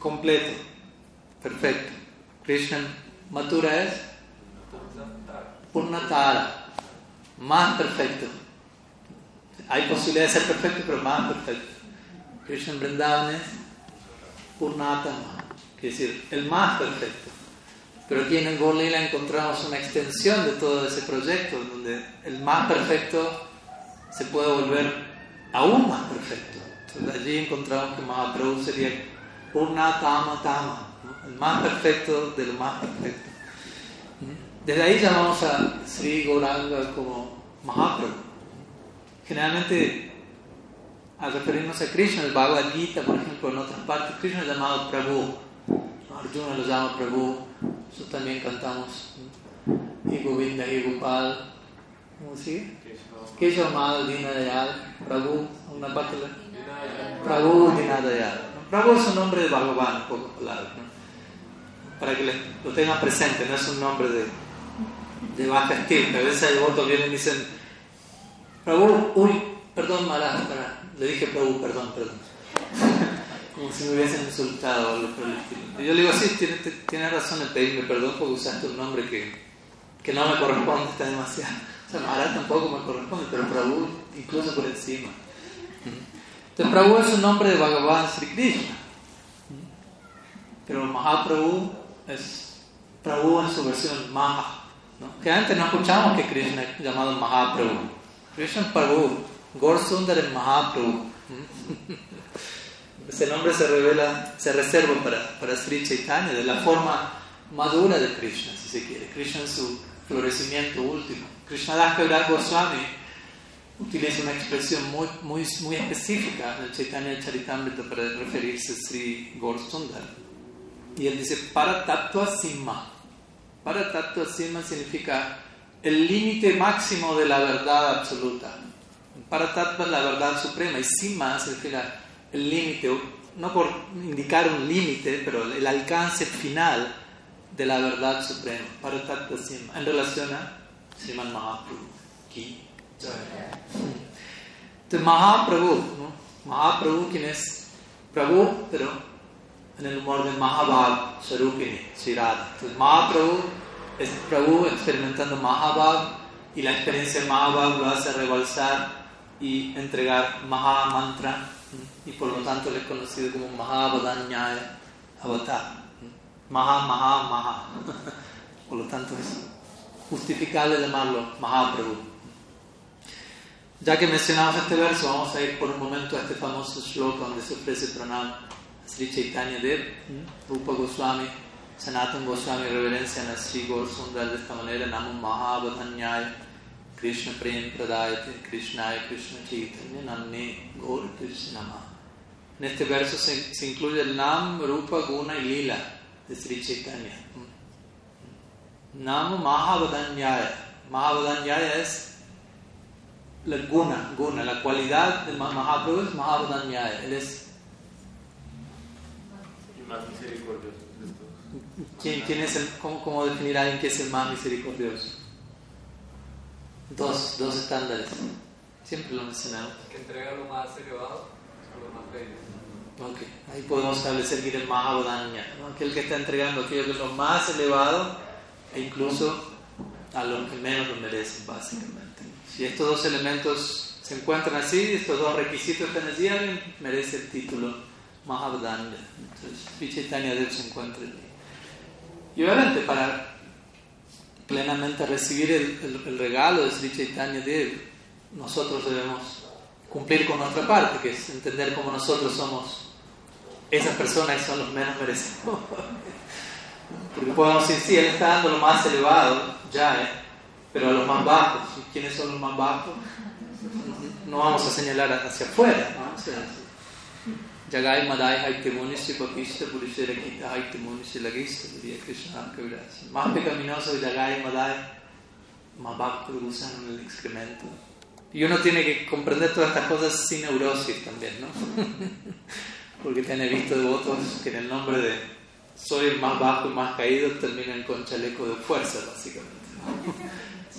completo, perfecto. Krishna Matura es Purnatara, más perfecto. Hay posibilidad de ser perfecto, pero más perfecto. Krishna Vrindavan es Purnatama, quiere decir, el más perfecto. Pero aquí en el Gorlila encontramos una extensión de todo ese proyecto, donde el más perfecto se puede volver aún más perfecto. Entonces allí encontramos que Mahaprabhu sería Purna Tama Tama, el más perfecto de lo más perfecto. Desde ahí llamamos a Sri Gauranga como Mahaprabhu. Generalmente, al referirnos a Krishna, el Bhagavad Gita, por ejemplo, en otras partes, Krishna es llamado Prabhu. Arjuna lo llama Prabhu. Eso también cantamos. Y Govinda y Gopal. ¿Cómo sigue? Keshav Madhu Dina Dayal. Prabhu, una parte de Prabhu Dinadayal. Prabhu es un nombre de Bhagavan, en pocas palabras. Para que lo tengan presente, no es un nombre de, de baja estima. A veces hay devotos vienen y dicen, Prabhu, uy, perdón, Maharaj, le dije Prabhu, perdón, perdón. Como si me hubiesen insultado o algo por yo le digo, sí, tienes tiene razón en pedirme perdón porque usaste un nombre que, que no me corresponde, está demasiado O sea, Maharaj tampoco me corresponde, pero Prabhu incluso por encima. Entonces, Prabhu es un nombre de Bhagavan Sri Krishna. Pero Mahaprabhu es Prabhu en su versión Maha. Que antes no escuchamos que Krishna es llamado Mahaprabhu. Krishna es Prabhu. Gaur Sundar es Mahaprabhu. Ese nombre se revela, se reserva para, para Sri Chaitanya de la forma madura de Krishna, si se quiere. Krishna en su florecimiento último. Krishnadas Kaviraj Goswami utiliza una expresión muy, muy, muy específica del Chaitanya Charitamrita para referirse a Sri Gaur Sundar. Y él dice, para tattva sima. Para tattva sima significa el límite máximo de la verdad absoluta. Para tattva es la verdad suprema y sima significa el límite, no por indicar un límite, pero el alcance final de la verdad suprema. Para. En relación a Sriman Mahaprabhu. Ki. Entonces Mahaprabhu, ¿no? Mahaprabhu, quien es Prabhu, pero en el humor de Mahabhav Sarupini, Sirada. Entonces Mahaprabhu es Prabhu experimentando Mahabhav y la experiencia de Mahabhav lo hace rebalsar y entregar Maha Mantra y por lo tanto le es conocido como Mahabhadanyaya Avatar. Maha, Maha, Maha. Por lo tanto es justificable llamarlo Mahaprabhu. Ya que mencionamos este verso, vamos a ir por un momento a este famoso shloka donde se ofrece pranam Sri Chaitanya Dev, Rupa Goswami, Sanatan Goswami reverencian a Sri de esta manera, Namo Mahabhadanyaya, Krishna Prem Pradayate, Krishnaya Krishna Chaitanya, Namne Gaur Krishna Nama. En este verso se, se incluye el Nam, Rupa, Guna y Lila de Sri Chaitanya. Namo Mahabhadanyaya. Mahabhadanyaya es la guna, guna, la cualidad de Mahaprabhu es Mahabhadanyaya. Él es Y más misericordioso de todos. ¿Quién, quién es el, cómo, cómo definir a alguien que es el más misericordioso? Dos, dos estándares. Siempre lo mencionamos. que entrega lo más elevado a lo más bello. Ok, ahí podemos establecer que es Mahabodanya, ¿no? aquel que está entregando aquello que es lo más elevado e incluso a los que menos lo merecen, básicamente. Si estos dos elementos se encuentran así, estos dos requisitos están allí, alguien merece el título Mahabodanya. Entonces, Vichaitanya Dev se encuentra allí. Y obviamente, para plenamente recibir el, el- el regalo de Sri Dev, nosotros debemos cumplir con nuestra parte, que es entender cómo nosotros somos esas personas son los menos merecedores. Porque podemos decir, sí, Él está dando lo más elevado, ya, ¿eh? pero a los más bajos, ¿y ¿quiénes son los más bajos? No vamos a señalar hacia afuera, ¿no? Madai Haitemunis y Papista Purishera Kita Haitemunis y Lagista, diría Krishna. Más pecaminoso que Yagai Madai, más bajo que en el excremento. Y uno tiene que comprender todas estas cosas sin neurosis también, ¿no? Porque tiene visto devotos que en el nombre de soy el más bajo y más caído terminan con chaleco de fuerza, básicamente.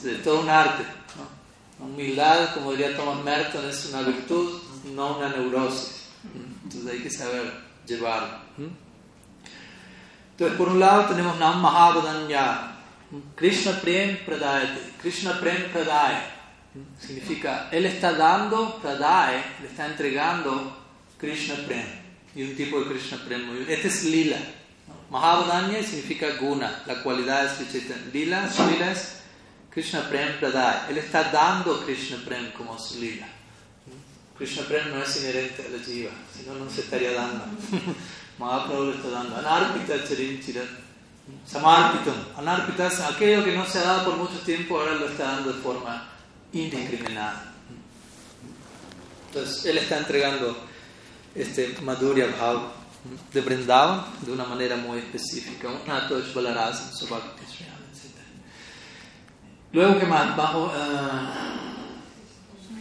Es todo un arte. ¿no? Humildad, como diría Thomas Merton, es una virtud, no una neurosis. Entonces hay que saber llevarlo. Entonces, por un lado tenemos Nam Mahabodanya, Krishna Prem Pradayate. Krishna Prem Pradaya significa, él está dando Pradaya, le está entregando Krishna Prem. Y un tipo de Krishna Prem Este es Lila. ¿no? Mahabodanya significa Guna, la cualidad de Sri Chaitanya. Lila, su Lila es Krishna Prem Pradaya. Él está dando Krishna Prem como su Lila. Krishna Prem no es inherente a la jiva, si no, se estaría dando. Mahaprabhu le está dando. Anarpita charin chirat. Samarpitam. Anarpita aquello que no se ha dado por mucho tiempo, ahora lo está dando de forma indiscriminada. Entonces, él está entregando este Madhurya Bhav de Vrindavan de una manera muy específica. Luego, ¿qué más? Bajo. ah,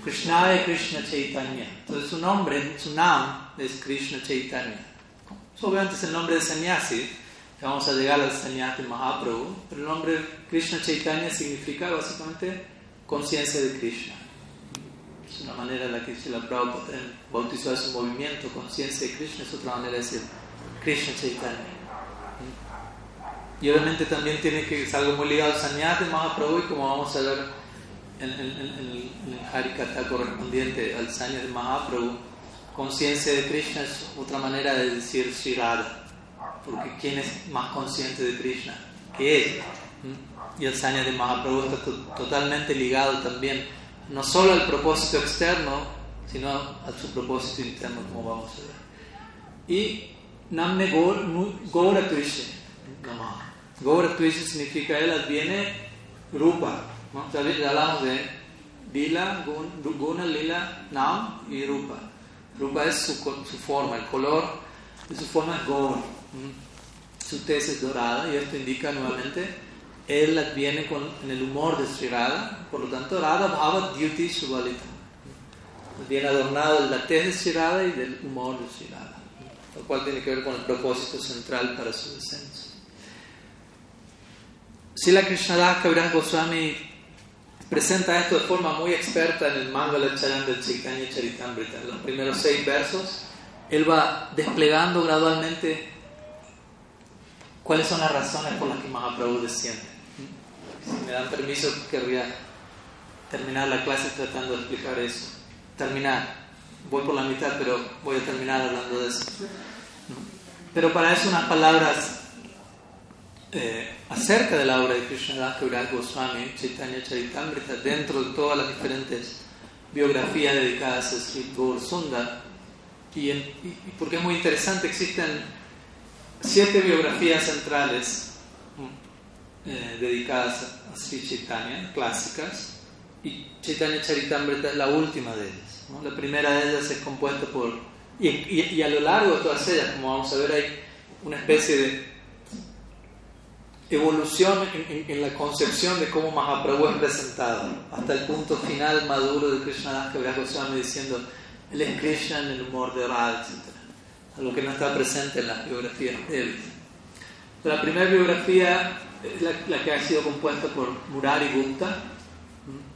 Krishna y Krishna Chaitanya. Entonces su nombre, su nam es Krishna Chaitanya. Obviamente es el nombre de sannyasi. Ya vamos a llegar al sannyasi Mahaprabhu. Pero el nombre Krishna Chaitanya significa básicamente conciencia de Krishna. Es una manera en la que Srila Prabhupada bautizó a su movimiento, conciencia de Krishna, es otra manera de decir Krishna Chaitanya. Y obviamente también tiene que es algo muy ligado al sannyasi Mahaprabhu y como vamos a ver en, en, en, el Harikata correspondiente al Sanya de Mahaprabhu, conciencia de Krishna es otra manera de decir Shirada, porque ¿quién es más consciente de Krishna que él? ¿Mm? Y el Sanya de Mahaprabhu está totalmente ligado también, no solo al propósito externo, sino a su propósito interno, como vamos a ver. Y Namne Gaura Krishna, Gaura Krishna significa él adviene Rupa. ¿no? Ya hablamos de Lila, Guna, Lila, Nam y Rupa. Rupa es su, su forma, el color de su forma es Gaur. Su tez es dorada y esto indica nuevamente, él adviene con, en el humor de Sri Radha, por lo tanto Radha Bhava Dyuti Subalita. Viene adornado de la tez de Sri Radha y del humor de Sri Radha, lo cual tiene que ver con el propósito central para su descenso. Sila Krishnadas Kaviraj Goswami presenta esto de forma muy experta en el Mangala Charan del Chaitanya Charitamrita. Los primeros seis versos, él va desplegando gradualmente cuáles son las razones por las que Mahaprabhu desciende. Si me dan permiso, querría terminar la clase tratando de explicar eso. Terminar. Voy por la mitad, pero voy a terminar hablando de eso. Pero para eso unas palabras eh, acerca de la obra de Krishnadas Kaviraj Goswami, Chaitanya Charitamrita, dentro de todas las diferentes biografías dedicadas a Sri Sundar. Y, porque es muy interesante, existen siete biografías centrales eh, dedicadas Sri Chaitanya, clásicas, y Chaitanya Charitamrita es la última de ellas. La primera de ellas es compuesta por, y, y a lo largo de todas ellas, como vamos a ver, hay una especie de evolución en, la concepción de cómo Mahaprabhu es presentado, hasta el punto final maduro de Krishna que Goswami diciendo, él es Krishna en el humor de Radha, etc. Algo que no está presente en las biografías de él. La primera biografía es la, que ha sido compuesta por Murari Gupta,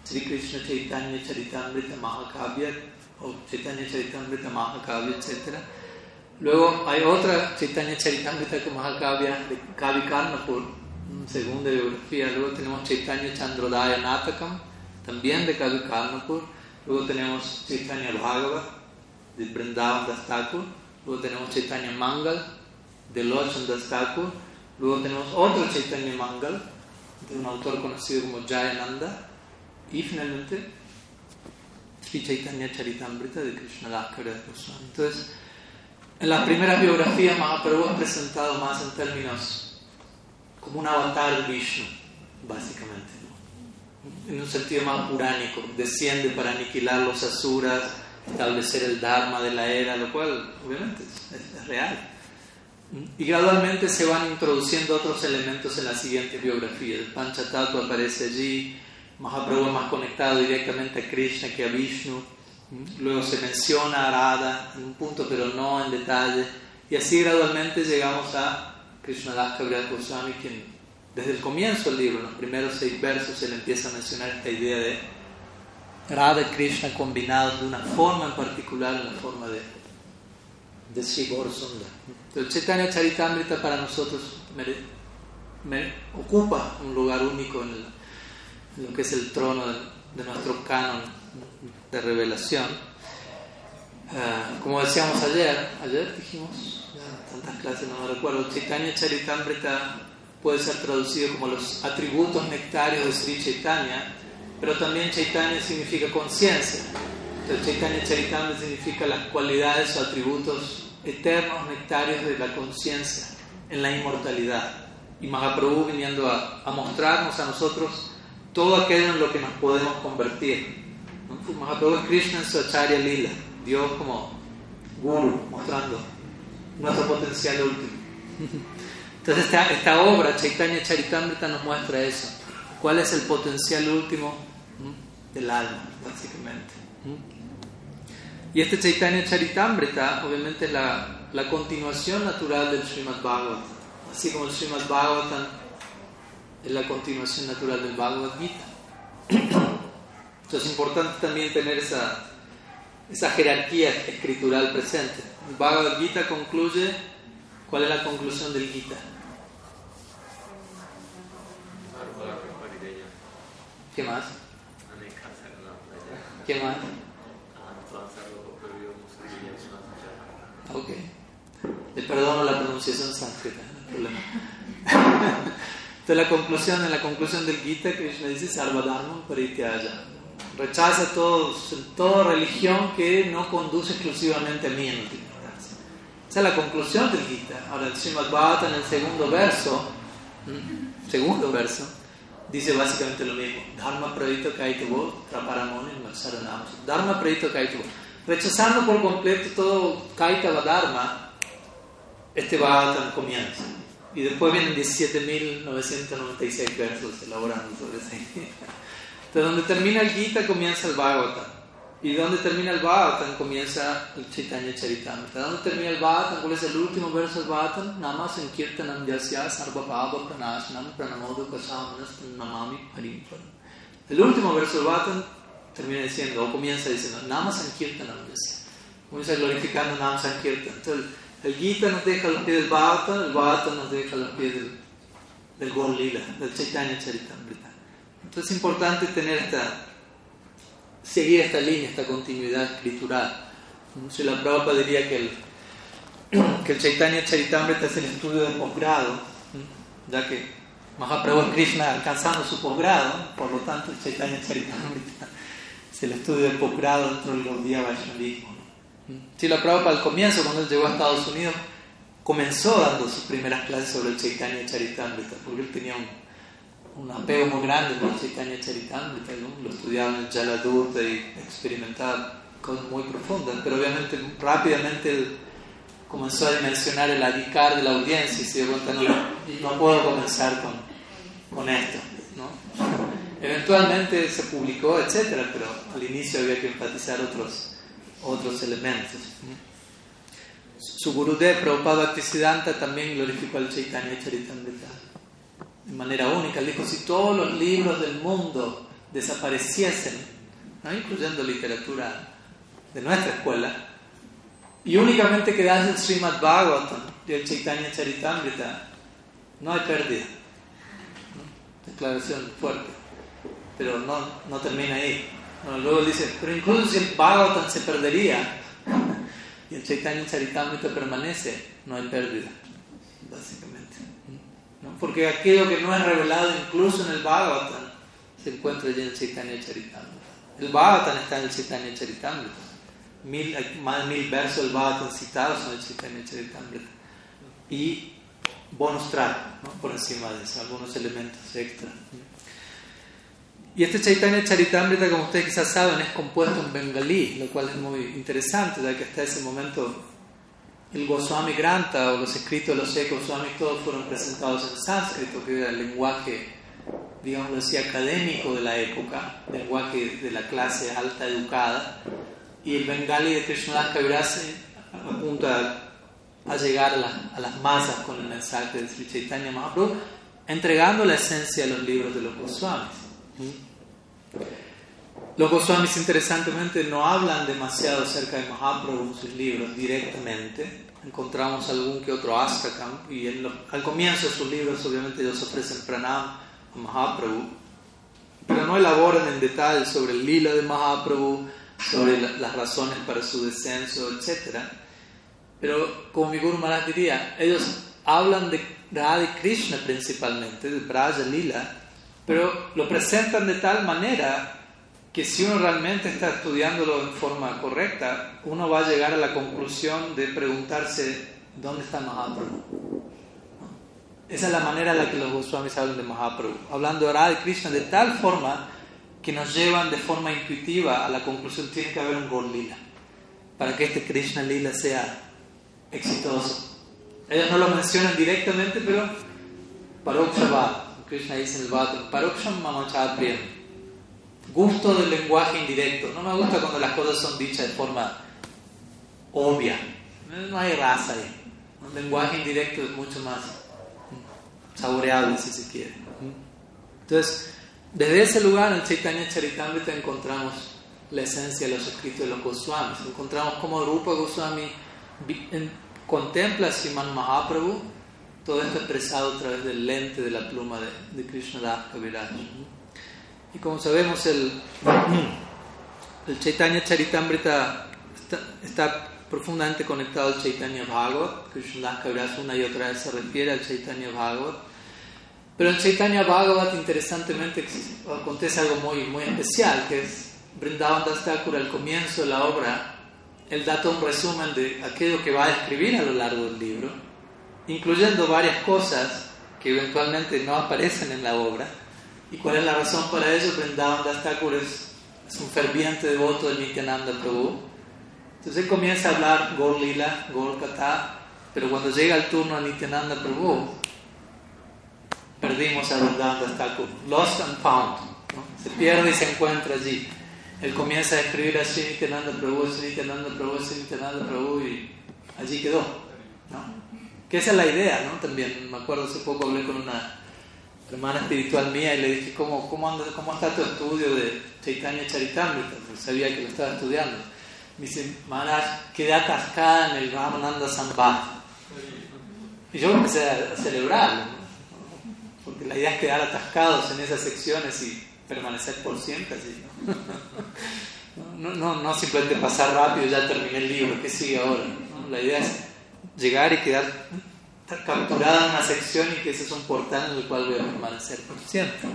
Sri Krishna Chaitanya Charitamrita Mahakavya, o Chaitanya Charitamrita Mahakavya, etc. Luego hay otra Chaitanya Charitamrita Mahakavya de Kavi Karnapur, segunda biografía. Luego tenemos Chaitanya Chandrodaya Natakam, también de Kavi Karnapur. Luego tenemos Chaitanya Bhagava, de Brindavan Das Luego tenemos Chaitanya Mangal, de Lochan Das Luego tenemos otro Chaitanya Mangal, de un autor conocido como Jayananda. Y finalmente, Sri Chaitanya Charitamrita de Krishna Goswami. Entonces, en las primeras biografías Mahaprabhu ha presentado más en términos como un avatar Vishnu, básicamente, en un sentido más puránico, desciende para aniquilar los asuras, establecer el dharma de la era, lo cual obviamente es, real. Y gradualmente se van introduciendo otros elementos en la siguiente biografía. El Panchatattva aparece allí, Mahaprabhu más conectado directamente a Krishna que a Vishnu. Luego se menciona a en un punto, pero no en detalle. Y así gradualmente llegamos a Krishnadas Kaviraj Goswami, quien desde el comienzo del libro, en los primeros seis versos, él empieza a mencionar esta idea de Radha y Krishna combinados de una forma en particular, en la forma de, de Sundar. El Chaitanya Charitamrita para nosotros ocupa un lugar único en, lo que es el trono de, nuestro canon de revelación. Ah, como decíamos ayer, ayer dijimos tantas clases, no me recuerdo, Chaitanya Charitamrita puede ser traducido como los atributos nectarios de Sri Chaitanya, pero también Chaitanya significa conciencia. Entonces Chaitanya Charitamrita significa las cualidades o atributos eternos nectarios de la conciencia en la inmortalidad. Y Mahaprabhu viniendo a, a, mostrarnos a nosotros todo aquello en lo que nos podemos convertir. Mahaprabhu es Krishna en su Acharya Lila, Dios como guru, mostrando nuestro potencial último. Entonces esta, esta obra, Chaitanya Charitamrita, nos muestra eso. ¿Cuál es el potencial último del alma, básicamente? Y este Chaitanya Charitamrita, obviamente, es la, la continuación natural del Srimad Bhagavatam. Así como el Srimad Bhagavatam es la continuación natural del Bhagavad Gita. Entonces es importante también tener esa, esa jerarquía escritural presente. El Bhagavad Gita concluye, ¿cuál es la conclusión del Gita? ¿Qué más? ¿Qué más? Avanzar lo prohibido musical y es una Ok. Le perdono la pronunciación sánscrita, no hay problema. Entonces la conclusión, en la conclusión del Gita, Krishna dice Sarvadharma Parityaya. Rechaza todo, toda religión que no conduce exclusivamente a mí en última instancia. Esa es la conclusión del Gita. Ahora el Srimad Bhagavatam en el segundo verso, ¿m? segundo verso, dice básicamente lo mismo. Dharma Pradito Kaitavo, Traparamoni, Saranam. Dharma Pradito Kaitavo. Rechazando por completo todo Kaitava Dharma, este Bhagavatam comienza. Y después vienen 17.996 versos elaborando sobre idea. Entonces, donde termina el Gita comienza el Bhagavatam. Y donde termina el Bhagavatam comienza el Chaitanya Charitamrita. Donde termina el Bhagavatam, ¿cuál es el último verso del Bhagavatam? Nama Sankirtanam Yasya Sarva Bhava Pranashnam Pranamodo Kasamanas Namami Parimpan. El último verso del Bhagavatam termina diciendo, o comienza diciendo, Nama Sankirtanam. Comienza glorificando Nama Sankirtan. Entonces, el Gita nos deja los pies del Bhagavatam, el Bhagavatam nos deja los pies del, del del Chaitanya Charitamrita. Entonces es importante tener esta, seguir esta línea, esta continuidad escritural. Si la Prabhupada diría que el, que el Chaitanya Charitamrita es el estudio de posgrado, ya que Mahaprabhu es Krishna alcanzando su posgrado, por lo tanto el Chaitanya Charitamrita el estudio de posgrado dentro del Gaudiya Vaishnavismo. Si la Prabhupada al comienzo, cuando él llegó a Estados Unidos, comenzó dando sus primeras clases sobre el Chaitanya Charitamrita, porque él tenía un, apego muy grande por el Chaitanya Charitamrita, lo estudiaba en Jaladurta y experimentaba cosas muy profundas, pero obviamente rápidamente comenzó a dimensionar el adicar de la audiencia y se dio cuenta, no, no puedo comenzar con, con esto. Eventualmente se publicó, etcétera, pero al inicio había que enfatizar otros otros elementos. Su Gurudev Prabhupada Bhaktisiddhanta también glorificó al Chaitanya Charitamrita de manera única. Él dijo, si todos los libros del mundo desapareciesen, ¿no? incluyendo literatura de nuestra escuela, y únicamente quedase el Srimad Bhagavatam y el Chaitanya Charitamrita, no hay pérdida. ¿no? Declaración fuerte, pero no, no termina ahí. Luego dice, pero incluso si el Bhagavatam se perdería y el Chaitanya Charitamrita permanece, no hay pérdida, básicamente. ¿no? Porque aquello que no es revelado incluso en el Bhagavatam se encuentra allí en el Chaitanya Charitamrita. El Bhagavatam está en el Chaitanya Charitamrita. Mil, más de mil versos del Bhagavatam citados en el Chaitanya Charitamrita. Y bonus track, ¿no? por encima de eso, algunos elementos extra. Y este Chaitanya Charitamrita, como ustedes quizás saben, es compuesto en bengalí, lo cual es muy interesante, ya que hasta ese momento el Goswami Granta o los escritos de los seis Goswamis todos fueron presentados en sánscrito, que era el lenguaje, digamos así, académico de la época, lenguaje de la clase alta educada, y el bengalí de Krishnadas Kaviraj apunta a llegar a, la, a, las masas con el mensaje de Sri Chaitanya Mahaprabhu, entregando la esencia de los libros de los Goswamis. Los Goswamis, interesantemente, no hablan demasiado acerca de Mahaprabhu en sus libros directamente. Encontramos algún que otro Astakam y en al comienzo de sus libros, obviamente, ellos ofrecen pranam a Mahaprabhu, pero no elaboran en detalle sobre el lila de Mahaprabhu, sobre la, las razones para su descenso, etc. Pero, como mi Guru Maharaj diría, ellos hablan de Radha Krishna principalmente, de Braja Lila, pero lo presentan de tal manera que si uno realmente está estudiándolo en forma correcta, uno va a llegar a la conclusión de preguntarse dónde está Mahaprabhu. Esa es la manera en la que los Goswamis hablan de Mahaprabhu, hablando de Krishna de tal forma que nos llevan de forma intuitiva a la conclusión tiene que haber un Gaur Lila para que este Krishna Lila sea exitoso. Ellos no lo mencionan directamente, pero Paroksha Krishna dice en el Bhagavatam, Paroksham Mamachapriyam, gusto del lenguaje indirecto. No me gusta cuando las cosas son dichas de forma obvia. No hay raza ahí. Un lenguaje indirecto es mucho más saboreable, si se quiere. Entonces, desde ese lugar en Chaitanya Charitamrita encontramos la esencia de los escritos de los Goswamis. Encontramos cómo Rupa Goswami contempla a Mahaprabhu, todo esto expresado a través del lente de la pluma de, de Krishna Das Kaviraj. Y como sabemos, el, el Chaitanya Charitamrita está, está profundamente conectado al Chaitanya Bhagavat. Krishnadas Kaviraj una y otra vez se refiere al Chaitanya Bhagavat. Pero en Chaitanya Bhagavat, interesantemente, acontece algo muy, muy especial, que es Vrindavan Das Thakur al comienzo de la obra, él da todo un resumen de aquello que va a escribir a lo largo del libro, incluyendo varias cosas que eventualmente no aparecen en la obra. ¿Y cuál es la razón para ello? Vrindavan Das Thakur es, es un ferviente devoto de Nityananda Prabhu. Entonces él comienza a hablar Gor Lila, Gor Kata, pero cuando llega el turno a Nityananda Prabhu, perdimos a Vrindavan Das Thakur. Lost and found. ¿no? Se pierde y se encuentra allí. Él comienza a escribir a Sri Nityananda Prabhu, Sri Nityananda Prabhu, Sri Nityananda Prabhu y allí quedó. ¿no? Que esa es la idea, ¿no? También me acuerdo hace poco hablé con una hermana espiritual mía y le dije, ¿cómo, cómo, cómo está tu estudio de Chaitanya Charitamrita? Sabía que lo estaba estudiando. Me dice, Maharaj, quedé atascada en el Ramananda Sambhava. Y yo empecé a celebrarlo, ¿no? porque la idea es quedar atascados en esas secciones y permanecer por siempre así. ¿no? No, no, simplemente pasar rápido, ya terminé el libro, ¿qué sigue ahora? La idea es llegar y quedar capturada en una sección y que ese es un portal en el cual voy a permanecer por siempre.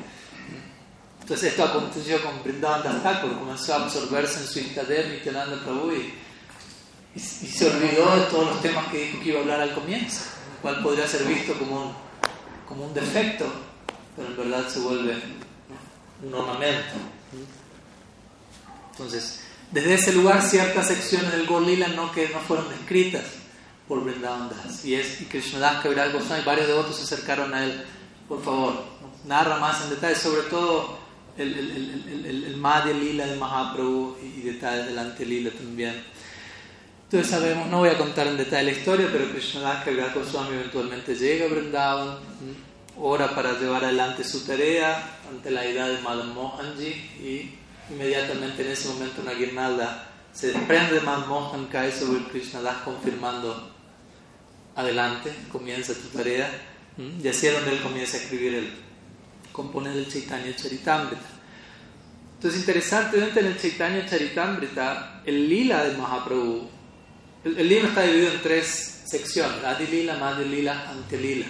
Entonces esto aconteció con Brindavan Das Thakur, comenzó a absorberse en su Istadev, Nityananda Prabhu y, y, y, se olvidó de todos los temas que dijo que iba a hablar al comienzo, el cual podría ser visto como un, como un defecto, pero en verdad se vuelve un ornamento. Entonces, desde ese lugar ciertas secciones del Gorlila no, que no fueron descritas por Vrindavan Das. Y, es, y Krishnadas Kaviraj Goswami, varios devotos se acercaron a él, por favor, narra más en detalle, sobre todo el, el, el, el, Madhya Lila de Mahaprabhu y detalles del Ante Lila también. Entonces sabemos, no voy a contar en detalle la historia, pero Krishnadas Kaviraj Goswami eventualmente llega a Vrindavan, ora para llevar adelante su tarea ante la idea de Madan Mohanji y inmediatamente en ese momento una guirnalda se desprende de Madan Mohan, cae sobre Krishnadas confirmando adelante, comienza tu tarea y así es donde él comienza a escribir el componer el Chaitanya Charitamrita. Entonces interesantemente en el Chaitanya Charitamrita el lila de Mahaprabhu, el, el libro está dividido en tres secciones, Adi Lila, Madhya Lila, Ante Lila.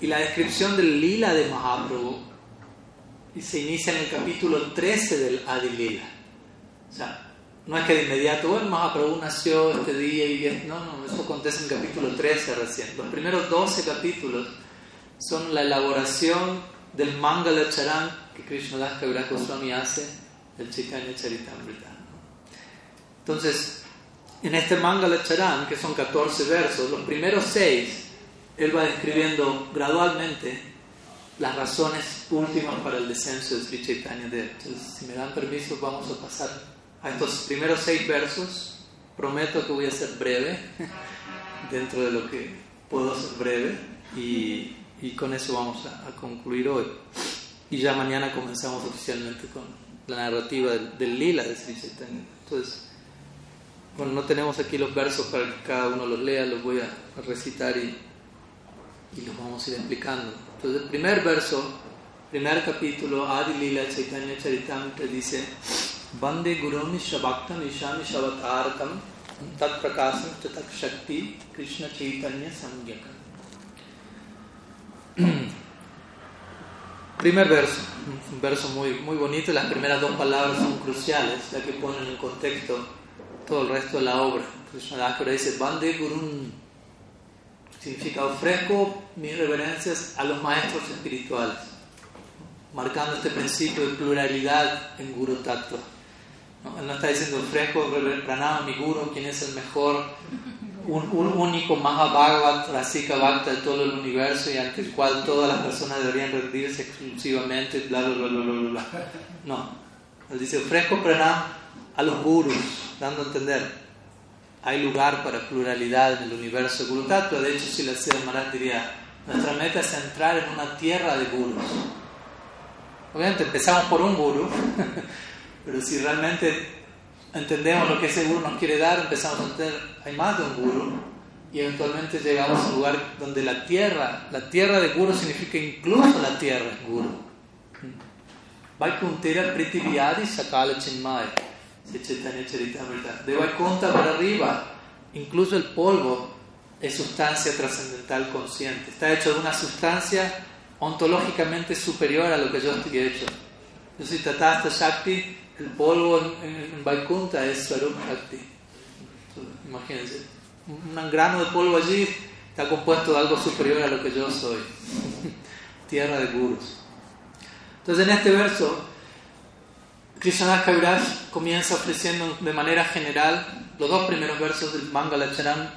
Y la descripción del lila de Mahaprabhu se inicia en el capítulo 13 del Adi Lila. No es que de inmediato, bueno, Mahaprabhu nació este día y no, no, eso acontece en capítulo 13 recién. Los primeros 12 capítulos son la elaboración del Mangala Charan que Krishnadas Kaviraj Goswami hace del Chaitanya Charitamrita. Entonces, en este Mangala Charan, que son 14 versos, los primeros 6 él va describiendo gradualmente las razones últimas para el descenso de Sri Chaitanya Dev. Entonces, si me dan permiso, vamos a pasar a estos primeros seis versos. Prometo que voy a ser breve, dentro de lo que puedo ser breve, y, y con eso vamos a, a, concluir hoy. Y ya mañana comenzamos oficialmente con la narrativa del, del lila de Sri Chaitanya. Entonces, bueno, no tenemos aquí los versos para que cada uno los lea, los voy a, recitar y y los vamos a ir explicando. Entonces, el primer verso, primer capítulo, Adi Lila Chaitanya Charitamrita dice: Bande Gurumi Shabaktam Ishami Shavatarakam Tat Prakasam Chatak Shakti Krishna Chaitanya Samgyakam. Primer verso, un verso muy, muy bonito, las primeras dos palabras son cruciales, ya que ponen en contexto todo el resto de la obra. Krishna dice: Bande Gurun significa ofrezco mis reverencias a los maestros espirituales, marcando este principio de pluralidad en Guru Tattva. ¿No? Él no está diciendo ofrezco pranama mi Guru, quien es el mejor, un, un único Mahabhagavat, Rasika Bhakta de todo el universo y ante el cual todas las personas deberían rendirse exclusivamente, bla, bla, bla, bla, bla. No, él dice ofrezco pranama a los gurus, dando a entender hay lugar para pluralidad en el universo de Guru Tattva. De hecho, si la Sira Maharaj diría, nuestra meta es entrar en una tierra de gurus. Obviamente empezamos por un guru, pero si realmente entendemos lo que ese guru nos quiere dar, empezamos a entender, hay más de un guru, y eventualmente llegamos a un lugar donde la tierra, la tierra de guru significa incluso la tierra de guru. Vaikuntera Prithiviyadi Sakala Charitamrita. De Vaikuntha para arriba, incluso el polvo es sustancia trascendental consciente. Está hecho de una sustancia ontológicamente superior a lo que yo estoy hecho. Yo soy Tatasta Shakti, el polvo en, en Vaikuntha es Swarup Shakti. Imagínense, un grano de polvo allí está compuesto de algo superior a lo que yo soy. Tierra de gurus. Entonces en este verso, Krishna Kaviraj comienza ofreciendo de manera general los dos primeros versos del Mangalacharam.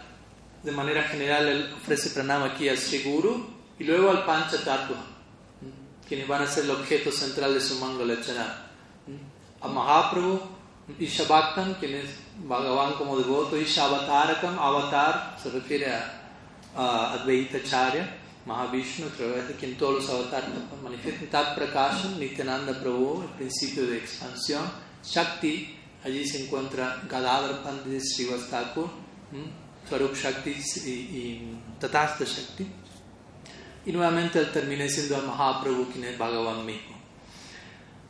De manera general, él ofrece pranama aquí al Sri Guru y luego al Pancha Tattva, quienes van a ser el objeto central de su Mangalacharam. A Mahaprabhu, Isha Bhaktan, quien es Bhagavan como devoto, Isha Avatarakam, Avatar, se refiere a, a Advaita Charya, Mahavishnu, de quien todos los avatares manifiestan. Tat Prakasham, Nityananda Prabhu, el principio de expansión. Shakti, allí se encuentra Gadadhar Pandit Srivastakur, Swarup Shakti y, y Tatasta Shakti. Y nuevamente él termina siendo a Mahaprabhu, quien es Bhagavan mismo.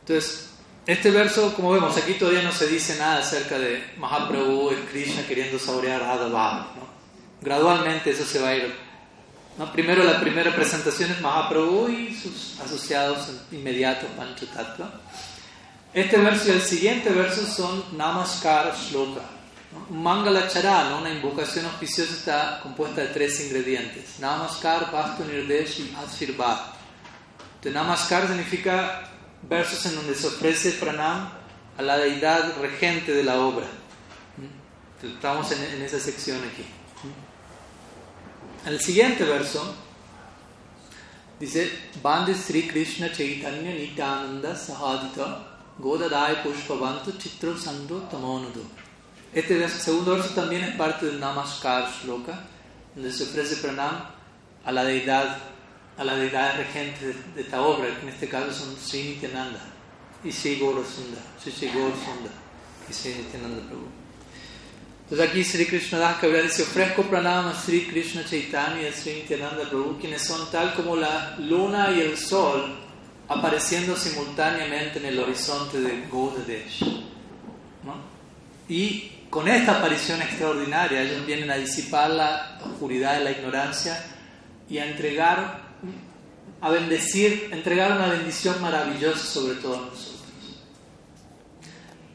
Entonces, este verso, como vemos, aquí todavía no se dice nada acerca de Mahaprabhu, el Krishna queriendo saborear Radha Bhava. ¿no? Gradualmente eso se va a ir. Primero la primera presentación es Mahaprabhu y sus asociados inmediatos Panchatattva. Este verso y el siguiente verso son Namaskar Shloka. ¿No? Un Mangala Charana, una invocación auspiciosa, está compuesta de tres ingredientes: Namaskar, Vastu Nirdesh y Ashirvad. Entonces, Namaskar significa versos en donde se ofrece pranam a la deidad regente de la obra. Estamos en, esa sección aquí. El siguiente verso dice: Bande Sri Krishna Chaitanya Nityananda Sahadita Godadaya Pushpavantu Chitro Sando Tamonudo. Este segundo verso también es parte del Namaskar Shloka, donde se ofrece pranam a la deidad a la deidad regente de, de esta obra, que en este caso son Sri Nityananda y Sri Gaura Sundar, Sri Sundar y Sri Nityananda Prabhu. Entonces aquí Sri Krishna Das Kaviraj dice, ofrezco pranama a Sri Krishna Chaitanya y a Sri Nityananda Prabhu, quienes son tal como la luna y el sol apareciendo simultáneamente en el horizonte de Gaudadesh. ¿no? Y con esta aparición extraordinaria ellos vienen a disipar la oscuridad de la ignorancia y a entregar a bendecir, entregar una bendición maravillosa sobre todos nosotros.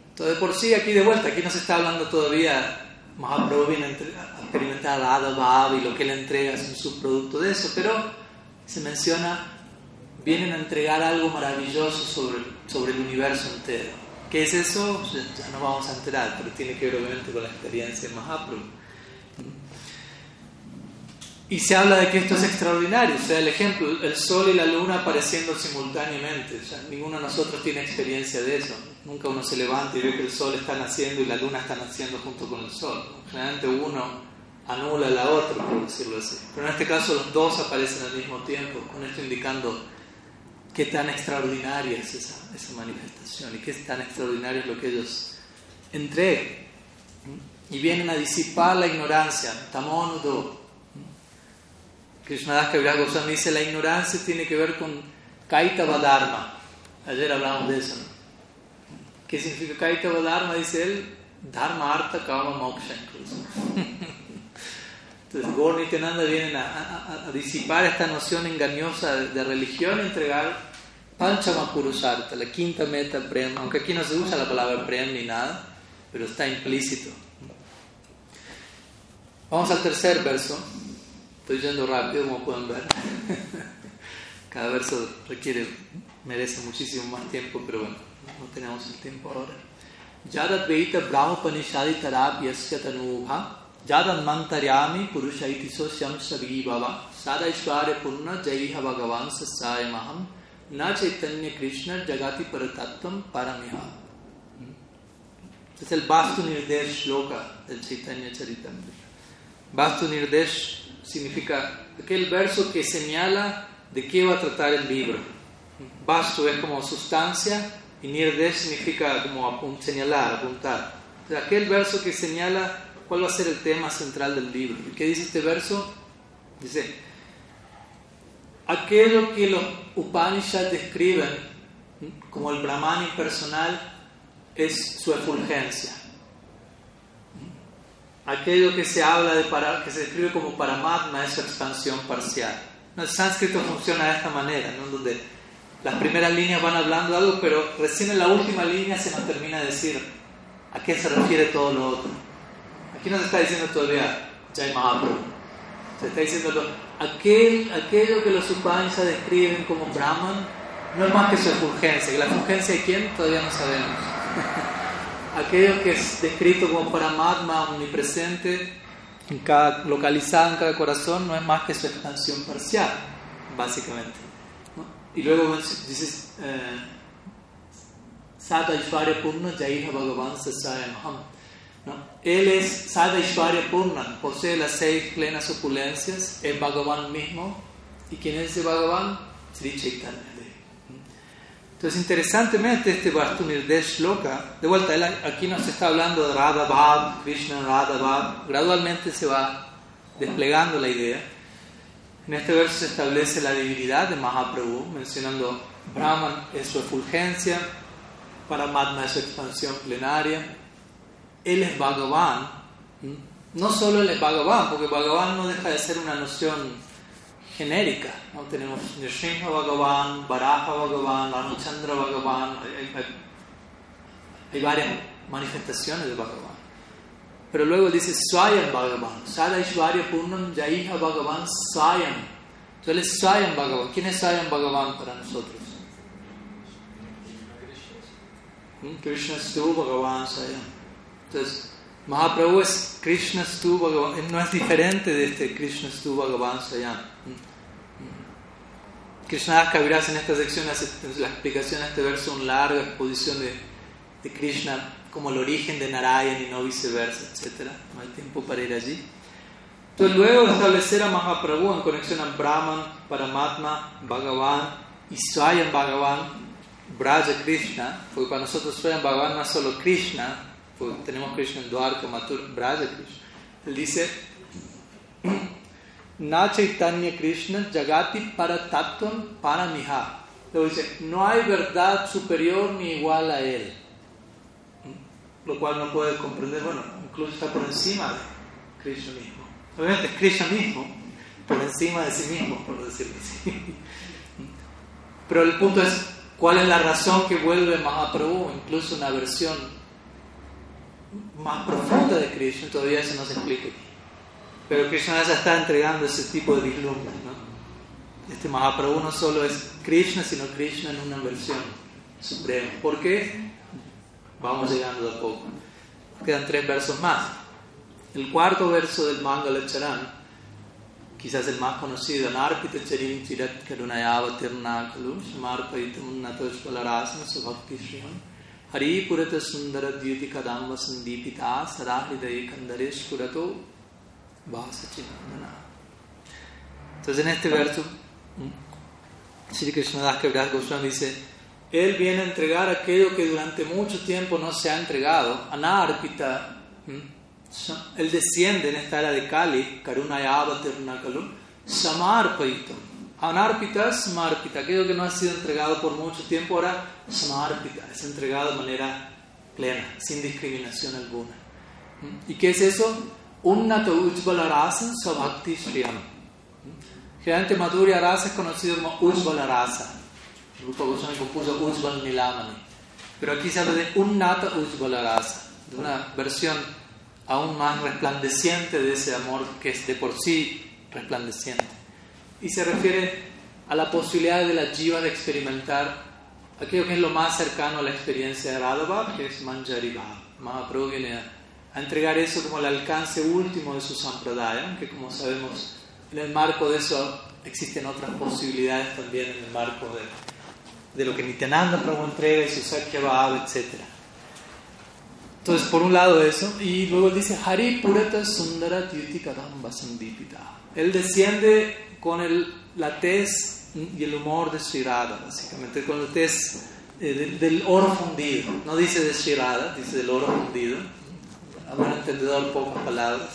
Entonces, por sí, aquí de vuelta, aquí no se está hablando todavía, Mahaprabhu viene a experimentar la Adha Bhava y lo que él entrega es un subproducto de eso, pero se menciona, vienen a entregar algo maravilloso sobre, sobre el universo entero. ¿Qué es eso? Ya no vamos a enterar, pero tiene que ver obviamente con la experiencia de Mahaprabhu. Y se habla de que esto es extraordinario, o sea, el ejemplo, el sol y la luna apareciendo simultáneamente, o sea, ninguno de nosotros tiene experiencia de eso, nunca uno se levanta y ve que el sol está naciendo y la luna está naciendo junto con el sol, generalmente uno anula la otra, por decirlo así, pero en este caso los dos aparecen al mismo tiempo, con esto indicando qué tan extraordinaria es esa, manifestación y qué tan extraordinario es lo que ellos entregan, y vienen a disipar la ignorancia, tamonudo, Krishnadas Kaviraj Goswami dice la ignorancia tiene que ver con Kaitava Dharma. Ayer hablamos de eso. ¿Qué significa Kaitava Dharma? Dice él, Dharma Artha Kama Moksha incluso. Entonces Gaur Nityananda vienen a, a, a, disipar esta noción engañosa de, de religión y entregar Panchama Purusartha, la quinta meta Prem, aunque aquí no se usa la palabra Prem ni nada, pero está implícito. Vamos al tercer verso. Estoy yendo rápido, como pueden ver. Cada verso requiere, merece muchísimo más tiempo, pero bueno, no tenemos el tiempo ahora. Yadat Veita Brahmapanishadi Tarab Yasya Tanubha Yadat Mantaryami Purusha Itiso Syam Sabhibhava Sada Ishwarya Purna Jaiha Bhagavan Sasaya Maham Na Chaitanya Krishna Jagati Paratatvam Paramiha Es el Vastu Nirdesh Shloka del Chaitanya Charitamrita. Vastu Nirdesh significa aquel verso que señala de qué va a tratar el libro. Vastu es como sustancia y Nirdesh significa como apun señalar, apuntar. O sea, aquel verso que señala cuál va a ser el tema central del libro. ¿Y qué dice este verso? Dice, aquello que los Upanishads describen como el Brahman impersonal es su efulgencia. Aquello que se habla de para, que se describe como paramatma es su expansión parcial. El sánscrito funciona de esta manera, ¿no? donde las primeras líneas van hablando algo, pero recién en la última línea se nos termina de decir a qué se refiere todo lo otro. Aquí no se está diciendo todavía Jai Mahaprabhu. Se está diciendo aquel, aquello que los Upanishads describen como Brahman no es más que su efulgencia. ¿Y la efulgencia de quién? Todavía no sabemos. aquello que es descrito como Paramatma omnipresente en cada, localizada en cada corazón no es más que su expansión parcial, básicamente. Y luego dices, eh, Sada Ishvarya Purna Jaiha Bhagavan Sasayamham. ¿No? Él es Sada Ishvarya Purna, posee las seis plenas opulencias, es Bhagavan mismo. ¿Y quién es ese Bhagavan? Sri Chaitanya. Entonces, interesantemente, este Vastunirdesh Loka, de vuelta, él aquí nos está hablando de Radha Bhav, Krishna Radha Bhav, gradualmente se va desplegando la idea. En este verso se establece la divinidad de Mahaprabhu, mencionando Brahman es su efulgencia, Paramatma es su expansión plenaria, él es Bhagavan, no solo él es Bhagavan, porque Bhagavan no deja de ser una noción genérica. ¿no? Tenemos Nrsimha Bhagavan, Varaha Bhagavan, Ramachandra Bhagavan, hay, hay, hay, varias manifestaciones de Bhagavan. Pero luego dice Swayam Bhagavan, Sada Ishvarya Purnam Jaiha Bhagavan Swayam. Entonces él es Swayam Bhagavan. ¿Quién es Swayam Bhagavan para nosotros? Krishna Stu Bhagavan Swayam. Entonces, Mahaprabhu es Krishna Stu Bhagavan, no es diferente de este Krishna Stu Bhagavan Swayam. Krishna Kaviraj en esta sección hace la explicación de este verso, una larga exposición de, de, Krishna como el origen de Narayan y no viceversa, etc. No hay tiempo para ir allí. Entonces, luego de establecer a Mahaprabhu en conexión a Brahman, Paramatma, Bhagavan y Swayam Bhagavan, Braja Krishna, porque para nosotros Swayam Bhagavan no es solo Krishna, tenemos Krishna en Dwarka, Braja Krishna. Él dice. Na Chaitanya Krishna Jagati para Tattvam para Miha. Luego dice, no hay verdad superior ni igual a él. Lo cual no puede comprender, bueno, incluso está por encima de Krishna mismo. Obviamente es Krishna mismo, por encima de sí mismo, por decirlo así. Pero el punto es, ¿cuál es la razón que vuelve Mahaprabhu? Incluso una versión más profunda de Krishna, todavía eso no se explica. Pero Krishna ya está entregando ese tipo de vislumbres. ¿no? Este Mahaprabhu no solo es Krishna, sino Krishna en una versión suprema. ¿Por qué? Vamos llegando de a poco. Quedan tres versos más. El cuarto verso del Mangala Charan, quizás el más conocido, Narpita Charim Chirat Karunayava Tirnakalu, Shamarpaitam Natashvalarasana Subhakti Shriham, Dyuti Kadamba Sandipita Sarahridaya Kandaresh Purato entonces en este verso, Sri Krishnadas Kaviraj Goswami dice, Él viene a entregar aquello que durante mucho tiempo no se ha entregado, Anarpita, Él desciende en esta era de Kali, Karunayava Tirunakalu, Samarpaitam. Anarpita, Samarpita, aquello que no ha sido entregado por mucho tiempo, ahora Samarpita, es entregado de manera plena, sin discriminación alguna. ¿Y qué es eso? Unnata Ujjvala Rasa Svabhakti Shriyam. Generalmente Madhurya Rasa es conocido como Ujjvala Rasa. Goswami compuso Ujjval Nilamani. Pero aquí se habla de Unnata Ujjvala Rasa, de una versión aún más resplandeciente de ese amor que es de por sí resplandeciente. Y se refiere a la posibilidad de la jiva de experimentar aquello que es lo más cercano a la experiencia de Radha que es Manjari Bhav. Mahaprabhu viene a entregar eso como el alcance último de su sampradaya, aunque como sabemos en el marco de eso existen otras posibilidades también en el marco de, de lo que Nityananda Prabhu entrega y su Sakya Bhav, etc. Entonces, por un lado eso, y luego dice Hari Purata Sundara Tyuti Sandipita. Él desciende con el, la tez y el humor de Shirada, básicamente, con la tez eh, del, del oro fundido. No dice de Shirada, dice del oro fundido a buen entendedor, pocas palabras,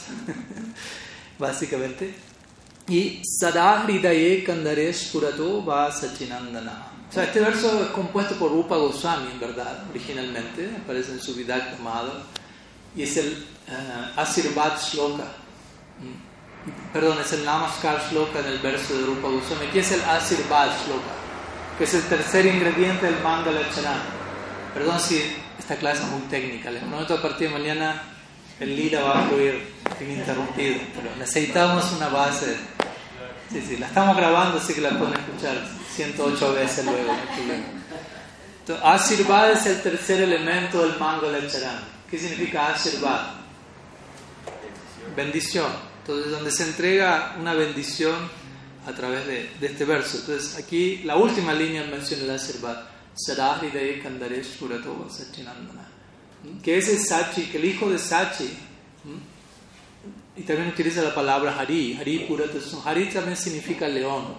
básicamente. y Sada Hridaye Kandaresh Purato Va Sachinandana. O sea, este verso es compuesto por Rupa Goswami, en verdad, originalmente, aparece en su Vidakta Madhava, y es el uh, Asirvad Shloka. Mm. Perdón, es el Namaskar Shloka en el verso de Rupa Goswami. Aquí es el Asirvad Shloka, que es el tercer ingrediente del Mangala Charan. Perdón si esta clase es muy técnica, les prometo a partir de mañana el lila va a fluir ininterrumpido, pero necesitamos una base. Sí, sí, la estamos grabando, así que la pueden escuchar 108 veces luego, no Asirvad es el tercer elemento del Mangala Charan. ¿Qué significa Asirvad? Bendición. Entonces, donde se entrega una bendición a través de, de este verso. Entonces, aquí la última línea menciona el Purato Sachinandana. Que ese Sachi, que el hijo de Sachi, y también utiliza la palabra Hari, Hari Purato, Hari también significa león,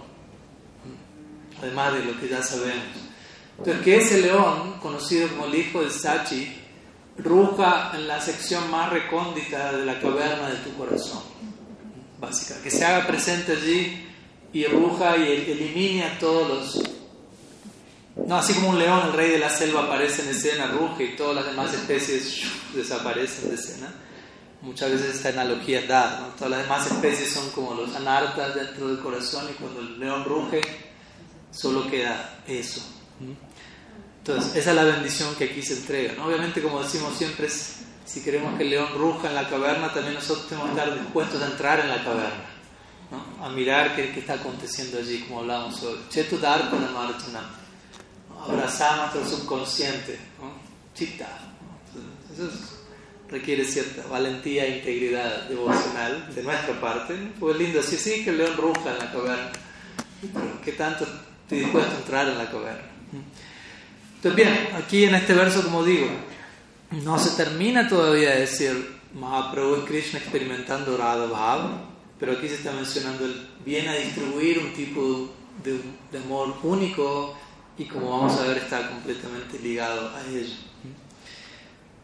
además de lo que ya sabemos. Entonces, que ese león, conocido como el hijo de Sachi, ruja en la sección más recóndita de la caverna de tu corazón, básicamente, que se haga presente allí y ruja y elimine a todos los no, así como un león, el rey de la selva aparece en escena, ruge y todas las demás especies desaparecen de escena. Muchas veces esta analogía es dada, ¿no? Todas las demás especies son como los anartas dentro del corazón y cuando el león ruge, solo queda eso. Entonces, esa es la bendición que aquí se entrega. ¿no? Obviamente, como decimos siempre, si queremos que el león ruja en la caverna, también nosotros tenemos que estar dispuestos a entrar en la caverna, ¿no? a mirar qué, qué, está aconteciendo allí, como hablábamos hoy. Chetu dar con el abrazar nuestro subconsciente, ¿no? Chitta. Eso requiere cierta valentía e integridad devocional de nuestra parte. Pues lindo decir, sí, que el león ruja en la caverna, pero ¿qué tanto estoy dispuesto a entrar en la caverna? Entonces, bien, aquí en este verso, como digo, no se termina todavía de decir Mahaprabhu es Krishna experimentando Radha Bhav, pero aquí se está mencionando el viene a distribuir un tipo de, de amor único y como vamos a ver está completamente ligado a ello.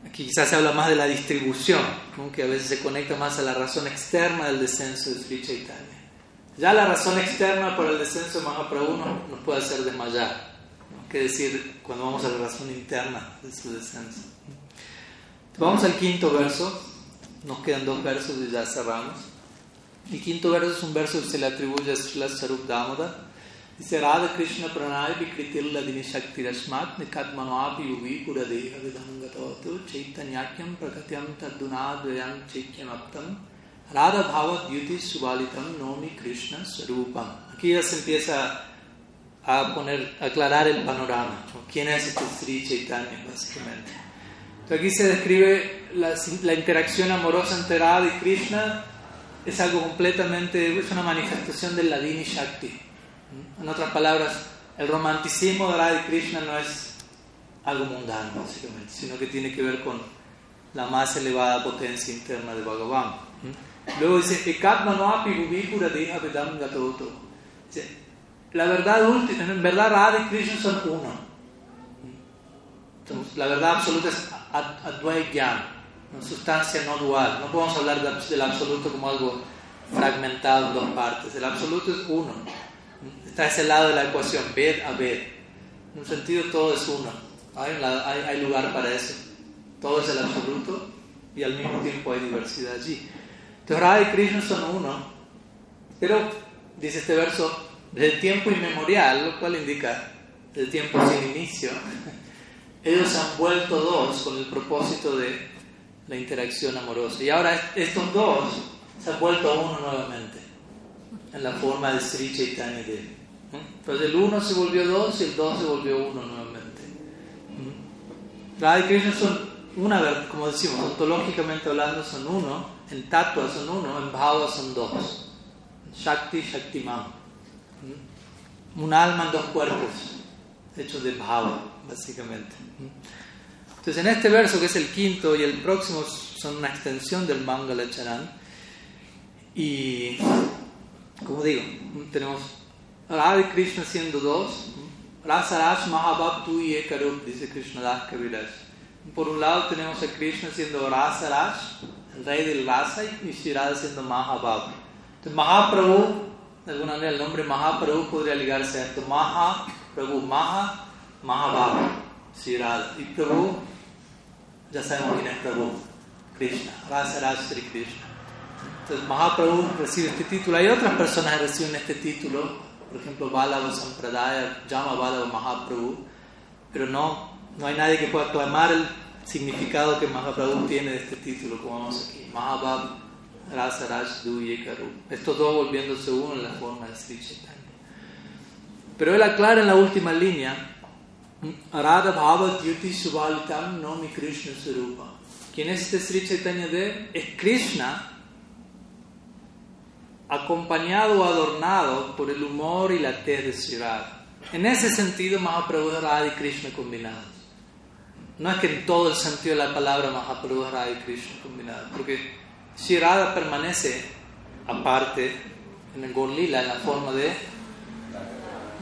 Aquí quizás se habla más de la distribución, ¿no? que a veces se conecta más a la razón externa del descenso de Sri Chaitanya. Ya la razón externa para el descenso de Mahaprabhu nos, nos puede hacer desmayar, ¿no? que decir cuando vamos a la razón interna de su descenso. Vamos al quinto verso, nos quedan dos versos y ya cerramos. El quinto verso es un verso que se le atribuye a Srila Sarup Damodar. Dice Radha Krishna Pranay Vikritil Ladini Shakti Rashmat Nikat Manoapi Uvi Puradeha Vidham Gatavatu Chaitanyakyam Prakatyam Tadunadvayam Chaikyam Aptam Radha Bhava Dyuti Subalitam Nomi Krishna Swarupam Aquí ya se empieza a poner, a aclarar el panorama. ¿Quién es este Sri Chaitanya, básicamente? Entonces aquí se describe la, la interacción amorosa entre Radha y Krishna. Es algo completamente, es una manifestación del Ladini Shakti. En otras palabras, el romanticismo de Radha y Krishna no es algo mundano, básicamente, sino que tiene que ver con la más elevada potencia interna de Bhagavan. Luego dice, la verdad última, en verdad Radha y Krishna son uno. Entonces, la verdad absoluta es Advaita una sustancia no dual. No podemos hablar del absoluto como algo fragmentado en dos partes. El absoluto es uno. Está ese lado de la ecuación, ver a ver. En un sentido todo es uno. Hay lugar para eso. Todo es el absoluto y al mismo tiempo hay diversidad allí. Entonces Radha y Krishna son uno. Pero, dice este verso, desde tiempo inmemorial, lo cual indica el tiempo sin inicio, ellos han vuelto dos con el propósito de la interacción amorosa. Y ahora estos dos se han vuelto uno nuevamente en la forma de Sri Chaitanya Devi. Entonces el uno se volvió dos y el dos se volvió uno nuevamente. Radha y Krishna son una, como decimos, ontológicamente hablando son uno, en tatua son uno, en bhava son dos. Shakti, Shaktiman. Un alma en dos cuerpos, hechos de bhava, básicamente. Entonces en este verso, que es el quinto, y el próximo son una extensión del Mangala Charan. Y, como digo, tenemos Radha Krishna siendo dos, Rasarash Mahabab tu y Ekarup, dice Krishna Das Kaviraj. Por un lado tenemos a Krishna siendo Rasarash, el rey del Rasa, y Shirada siendo Mahabab. Entonces Mahaprabhu de alguna manera el nombre Mahaprabhu podría ligarse a esto. Mahaprabhu, Maha, Prabhu, ya sabemos quién es Prabhu, Krishna, Rasa Sri Krishna. Entonces Mahaprabhu recibe este título. Hay otras personas que reciben este título, por ejemplo Balava Sampradaya, llama Balava Mahaprabhu, pero no, no hay nadie que pueda aclamar el significado que Mahaprabhu tiene de este título, como vamos aquí. Mahabab Rasa Raj Duye Karu. Estos dos volviéndose uno en la forma de Sri Chaitanya. Pero él aclara en la última línea, Arada Bhava Dyuti Subhalitam Nomi Krishna Sarupa. ¿Quién es este Sri Chaitanya de? Es Krishna acompañado o adornado por el humor y la tez de Sri Radha. En ese sentido, Mahaprabhu Radha y Krishna combinados. No es que en todo el sentido de la palabra Mahaprabhu es Radha y Krishna combinados, porque Sri permanece aparte en el Gorlila en la forma de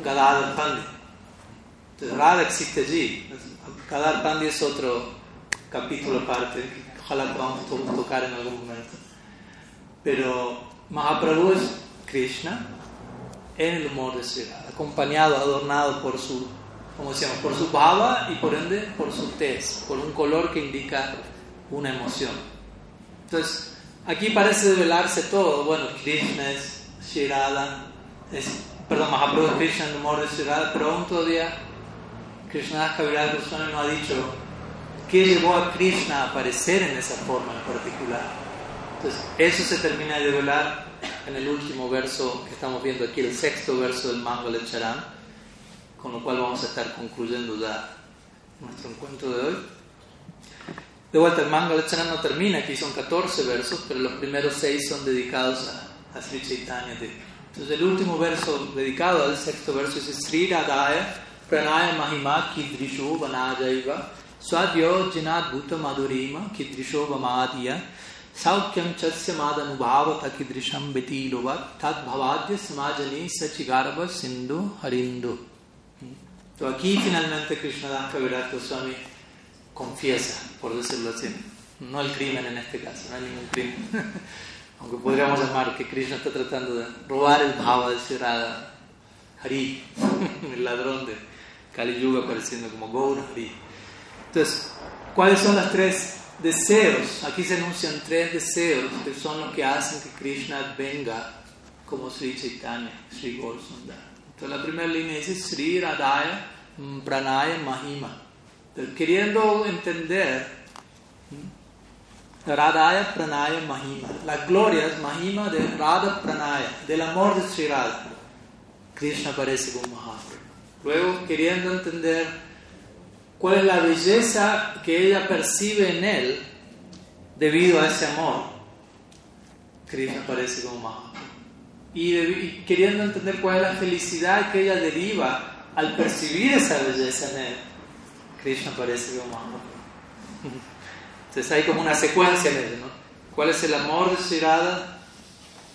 Gadadhar Pandit. Radha existe allí. Gadadhar Pandit es otro capítulo aparte, ojalá podamos to- tocar en algún momento. Pero Mahaprabhu es Krishna en el humor de Sri acompañado, adornado por su, como decíamos, por su bhava y por ende por su tez, por un color que indica una emoción. Entonces, aquí parece develarse todo. Bueno, Krishna es Sri Radha, es, perdón, Mahaprabhu es Krishna en el humor de Sri Radha, pero aún todavía Krishna Kaviraj Goswami no ha dicho qué llevó a Krishna a aparecer en esa forma en particular. Entonces, eso se termina de develar en el último verso que estamos viendo aquí, el sexto verso del Mangala Charan, con lo cual vamos a estar concluyendo ya nuestro encuentro de hoy. De vuelta, el Mangala Charan no termina, aquí son 14 versos, pero los primeros 6 son dedicados a, a Sri Chaitanya. Entonces, el último verso dedicado al sexto verso es Sri Radhaya Vanajaiva Swadyo Jinad Bhuta Madhurima Kidrisho Vamadya Saukyam Chasya Madanubhavata Kidrisham Betilovat Tad Bhavadya Samajani Sachigarva Sindhu Harindu. Entonces aquí finalmente Krishnadas Kaviraj Goswami confiesa, por decirlo así. No el crimen en este caso, no hay ningún crimen. Aunque podríamos llamar que Krishna está tratando de robar el bhava de Shirada Hari, el ladrón de Kali Yuga apareciendo como Gaura Hari. Entonces, ¿cuáles son los tres deseos? Aquí se enuncian tres deseos que son los que hacen que Krishna venga como Sri Chaitanya, Sri Gaurasundar. Entonces, la primera línea dice Sri Radhaya mm, Pranaya Mahima. Entonces, queriendo entender Radhaya Pranaya Mahima. La gloria es Mahima de Radha Pranaya, del amor de Sri Radha. Krishna aparece como Mahaprabhu. Luego, queriendo entender cuál es la belleza que ella percibe en él debido a ese amor, Krishna aparece como Mahaprabhu. Y, y queriendo entender cuál es la felicidad que ella deriva al percibir esa belleza en él, Krishna aparece como Mahaprabhu. Entonces hay como una secuencia en ello, ¿no? ¿Cuál es el amor de Sri Radha?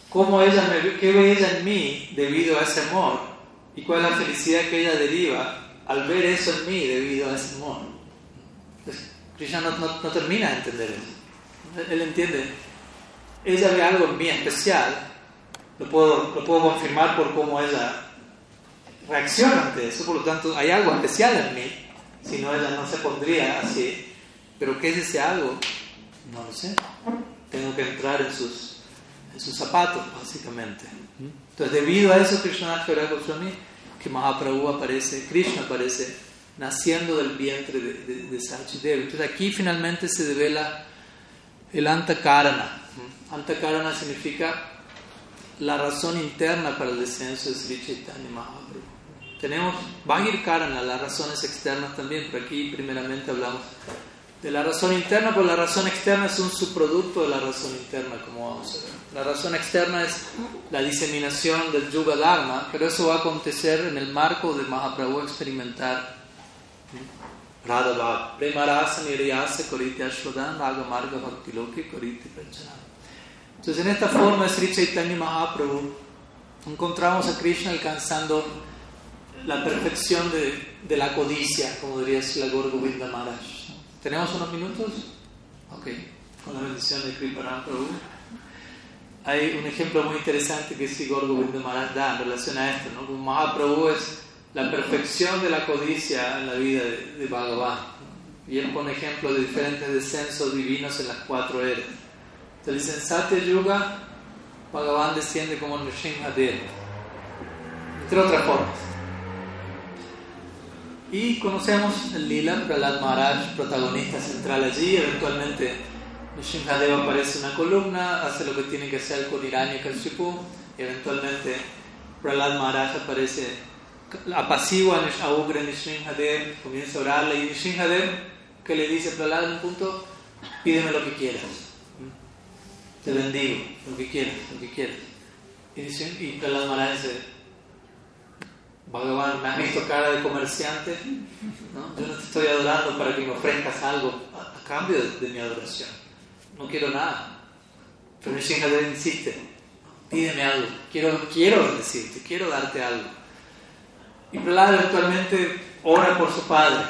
¿Cómo ella me qué ve ella en mí debido a ese amor? ¿Y cuál es la felicidad que ella deriva al ver eso en mí debido a ese amor? Entonces, Krishna no, no- no termina de entender eso. Él, él entiende, ella ve algo en mí especial, lo puedo, lo puedo confirmar por cómo ella reacciona ante eso, por lo tanto hay algo especial en mí, si no ella no se pondría así. Pero ¿qué es ese algo? No lo sé. Tengo que entrar en sus, en sus zapatos, básicamente. Entonces, debido a eso, Krishna Goswami, que Mahaprabhu aparece, Krishna aparece naciendo del vientre de, de, de Sachidev. Entonces, aquí finalmente se devela el Antakarana. Antakarana significa la razón interna para el descenso de Sri Chaitanya Mahaprabhu. Tenemos Bahir Karana, las razones externas también, pero aquí primeramente hablamos de la razón interna, pues la razón externa es un subproducto de la razón interna, como vamos a ver. La razón externa es la diseminación del Yuga Dharma, pero eso va a acontecer en el marco de Mahaprabhu experimentar Radha Bhav. Prema rasa nirayasa koriti ashvadan raga marga bhakti loke koriti pranchana. Entonces, en esta forma, Sri Chaitanya Mahaprabhu, encontramos a Krishna alcanzando la perfección de, de la codicia, como diría Gaur Govinda Maharaj. ¿Tenemos unos minutos? Ok, con la bendición de Kriparam Prabhu. Hay un ejemplo muy interesante que sí Gorgo Maharaj da en relación a esto, ¿no? Mahaprabhu es la perfección de la codicia en la vida de, de Bhagavan. Y él pone ejemplos de diferentes descensos divinos en las cuatro eras. Entonces dice, en Satya Yuga, Bhagavan desciende como Nrsimhadev, entre otras formas. Y conocemos el Lila, Prahlad Maharaj, protagonista central allí, eventualmente Nrsimhadev aparece una columna, hace lo que tiene que hacer con Hiranyakashipu, y eventualmente Prahlad Maharaj aparece apacigua a Ugra Nrsimhadev, comienza a orarle y Nrsimhadev que le dice Prahlad en un punto, pídeme lo que quieras, te bendigo, lo que quieras, lo que quieras. Y, y Prahlad Maharaj dice, Bhagavan, me has visto cara de comerciante, ¿no? yo no te estoy adorando para que me ofrezcas algo a, a cambio de, de mi adoración no quiero nada. Pero Nrsimhadev insiste, pídeme algo, quiero, quiero decirte, quiero darte algo. Y Prahlad eventualmente ora por su padre,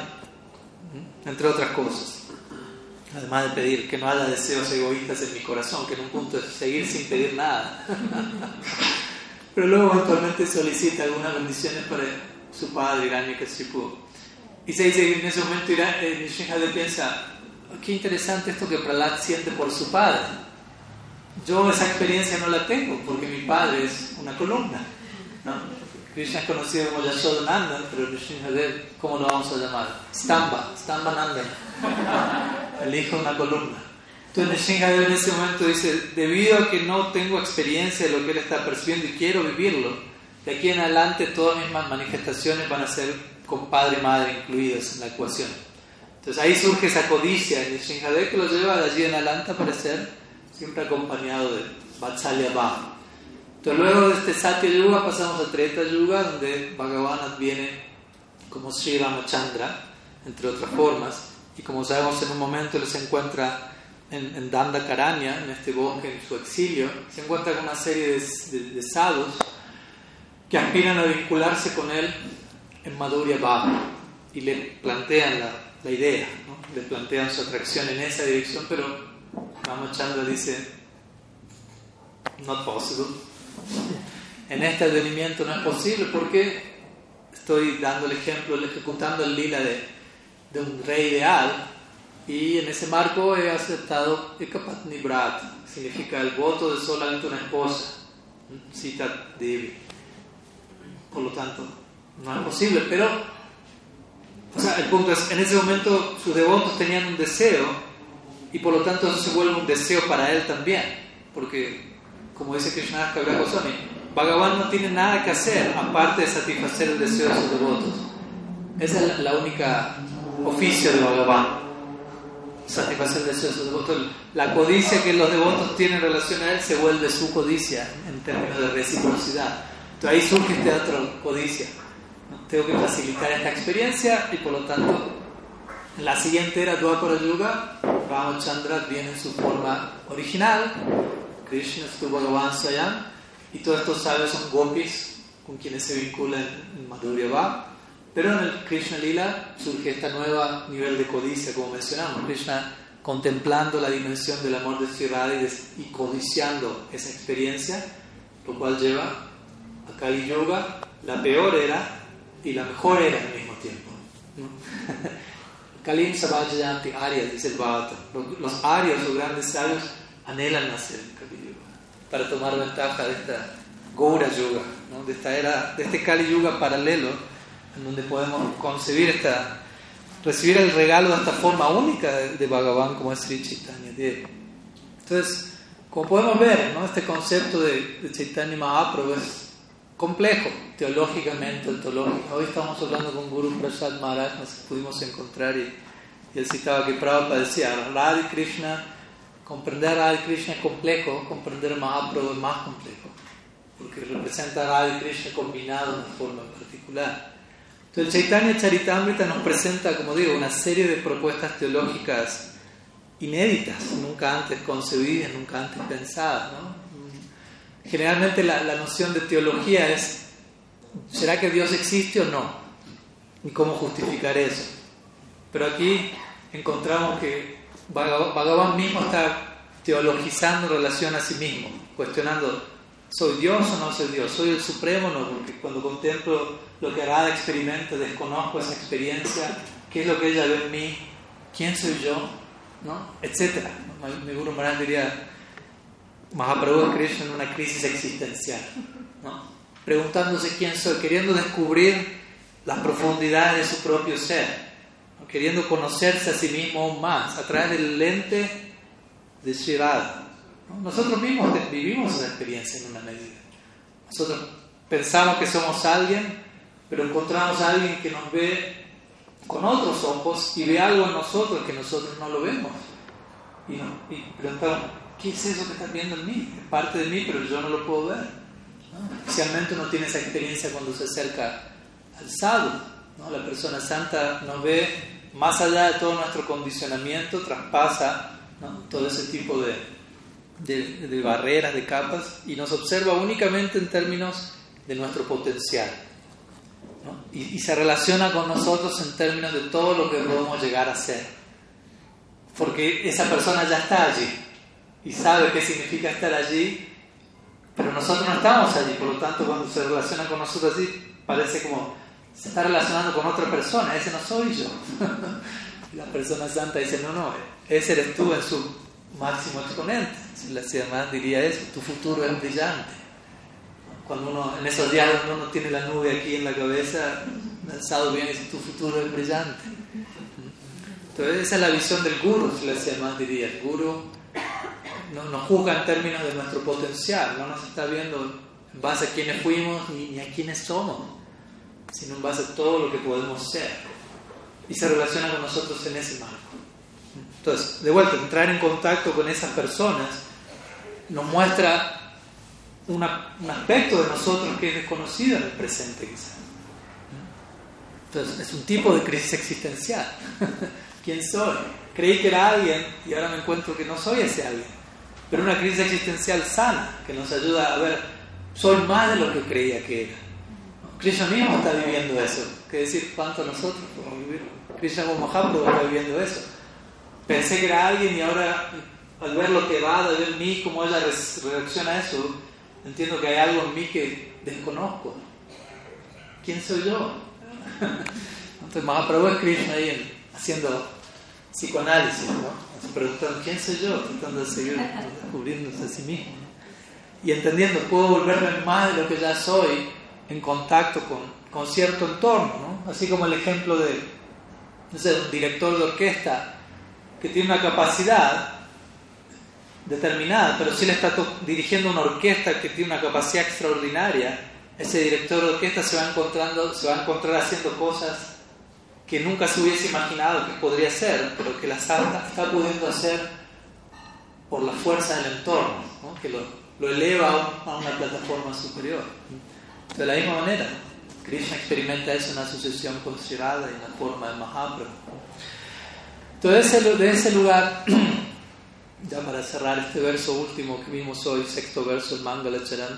entre otras cosas. Además de pedir que no haya deseos egoístas en mi corazón, que en un punto es seguir sin pedir nada. Pero luego eventualmente solicita algunas bendiciones para su padre, Hiranyakashipu. Y se dice que en ese momento Nrsimhadev piensa, qué interesante esto que Prahlad siente por su padre. Yo esa experiencia no la tengo porque mi padre es una columna. ¿no? Krishna es conocido como Yashodananda, pero Nrsimhadev, ¿cómo lo vamos a llamar? Stamba, Stamba Nanda, el hijo de una columna. Entonces Nrsimhadev en ese momento dice, debido a que no tengo experiencia de lo que él está percibiendo y quiero vivirlo, de aquí en adelante todas mis manifestaciones van a ser con padre y madre incluidas en la ecuación. Entonces ahí surge esa codicia. En Nrsimhadev que lo lleva de allí en adelante a aparecer siempre acompañado de Vatsalya Bhava. Entonces luego de este Satya Yuga pasamos a Treta Yuga donde Bhagavan adviene como Sri Ramachandra, entre otras formas, y como sabemos en un momento él se encuentra en, en Dandakaranya, en este bosque, en su exilio, se encuentra con una serie de, de, de sadhus que aspiran a vincularse con él en Madhurya Bhava y le plantean la la idea, ¿no? le plantean su atracción en esa dirección, pero Ramachandra dice, not possible. En este advenimiento no es posible porque estoy dando el ejemplo, ejecutando el lila de, un rey ideal y en ese marco he aceptado Ekapatni Brat, significa el voto de solamente una esposa, cita Devi. Por lo tanto, no es posible, pero o sea, el punto es, en ese momento sus devotos tenían un deseo y por lo tanto eso se vuelve un deseo para él también. Porque, como dice Krishna Goswami, Bhagavan no tiene nada que hacer aparte de satisfacer el deseo de sus devotos. Esa es la única oficio de Bhagavan. Satisfacer el deseo de sus devotos. La codicia que los devotos tienen en relación a él se vuelve su codicia en términos de reciprocidad. Entonces ahí surge este otro codicia tengo que facilitar esta experiencia y por lo tanto la siguiente era Dwapara Yuga Ramachandra viene en su forma original. Krishna estuvo Bhagavan Swayam y todos estos sabios son gopis con quienes se vinculan en Madhurya Bhav pero en el Krishna Lila surge este nuevo nivel de codicia como mencionamos. Krishna contemplando la dimensión del amor de Sri y, y codiciando esa experiencia lo cual lleva a Kali Yoga. La peor era y la mejor era al mismo tiempo. ¿no? Kalim Sabhajayanti Arya, dice el Bhagavatam. Los Aryas, los grandes sabios, anhelan nacer en Kali Yuga para tomar ventaja de esta Gaura Yuga, ¿no? de, esta era, de este Kali Yuga paralelo, en donde podemos concebir esta, recibir el regalo de esta forma única de, de Bhagavan como es Sri Chaitanya Dev. Entonces, como podemos ver, ¿no? este concepto de, de Chaitanya Mahaprabhu es complejo teológicamente, ontológico. Hoy estamos hablando con Guru Prasad Maharaj, nos pudimos encontrar y, y él citaba que Prabhupada decía, Radha Krishna, comprender a Radha Krishna es complejo, comprender a Mahaprabhu es más complejo, porque representa a Radha Krishna combinado de forma particular. Entonces el Chaitanya Charitamrita nos presenta, como digo, una serie de propuestas teológicas inéditas, nunca antes concebidas, nunca antes pensadas, ¿no? Generalmente la, la, noción de teología es, ¿será que Dios existe o no? ¿Y cómo justificar eso? Pero aquí encontramos que Bhagavan mismo está teologizando en relación a sí mismo, cuestionando, ¿soy Dios o no soy Dios? ¿Soy el Supremo o no? Porque cuando contemplo lo que Arada experimenta, desconozco esa experiencia, ¿qué es lo que ella ve en mí? ¿Quién soy yo? ¿No? Etcétera. Mi Guru Maharaj diría, Mahaprabhu Krishna en una crisis existencial, ¿no? preguntándose quién soy, queriendo descubrir las profundidades de su propio ser, queriendo conocerse a sí mismo aún más a través del lente de Shirada. Nosotros mismos vivimos esa experiencia en una medida. Nosotros pensamos que somos alguien, pero encontramos a alguien que nos ve con otros ojos y ve algo en nosotros que nosotros no lo vemos. Y, y preguntamos, ¿qué es eso que estás viendo en mí? Es parte de mí, pero yo no lo puedo ver. Especialmente uno tiene esa experiencia cuando se acerca al sadhu. ¿no? La persona santa nos ve más allá de todo nuestro condicionamiento, traspasa todo ese tipo de, de, barreras, de capas, y nos observa únicamente en términos de nuestro potencial. Y, y, se relaciona con nosotros en términos de todo lo que podemos llegar a ser. Porque esa persona ya está allí y sabe qué significa estar allí, pero nosotros no estamos allí. Por lo tanto, cuando se relaciona con nosotros así, parece como se está relacionando con otra persona, ese no soy yo. la persona santa dice, no, no, ese eres tú en su máximo exponente. La más diría eso, tu futuro es brillante. Cuando uno, en esos días uno no tiene la nube aquí en la cabeza, alzado bien dice, tu futuro es brillante. Entonces esa es la visión del guru, la más diría. El guru no, nos juzga en términos de nuestro potencial, no nos está viendo en base a quiénes fuimos ni, a quiénes somos, sino en base a todo lo que podemos ser. Y se relaciona con nosotros en ese marco. Entonces, de vuelta, entrar en contacto con esas personas nos muestra un aspecto de nosotros que es desconocido en el presente quizás. Entonces, es un tipo de crisis existencial. ¿Quién soy? Creí que era alguien y ahora me encuentro que no soy ese alguien. Pero una crisis existencial sana que nos ayuda a ver, soy más de lo que creía que era. Krishna mismo está viviendo eso. ¿Qué decir cuánto nosotros podemos vivir? Krishna como Mahaprabhu está viviendo eso. Pensé que era alguien y ahora al ver lo que va, de ver mí, cómo ella reacciona a eso, entiendo que hay algo en mí que desconozco. ¿Quién soy yo? Entonces Mahaprabhu es Krishna ahí haciendo psicoanálisis, ¿no? Preguntando, ¿quién soy yo? Tratando de seguir descubriéndose a sí mismo. Y entendiendo, puedo volverme más de lo que ya soy en contacto con, con cierto entorno, ¿no? Así como el ejemplo de, no un director de orquesta que tiene una capacidad determinada, pero si él está dirigiendo una orquesta que tiene una capacidad extraordinaria, ese director de orquesta se va encontrando, se va a encontrar haciendo cosas que nunca se hubiese imaginado que podría ser, pero que la santa está pudiendo hacer por la fuerza del entorno, que lo, eleva a una plataforma superior. De la misma manera, Krishna experimenta eso en una sucesión considerada en la forma de Mahaprabhu. Entonces, de ese lugar, ya para cerrar este verso último que vimos hoy, sexto verso del Mangala Charan,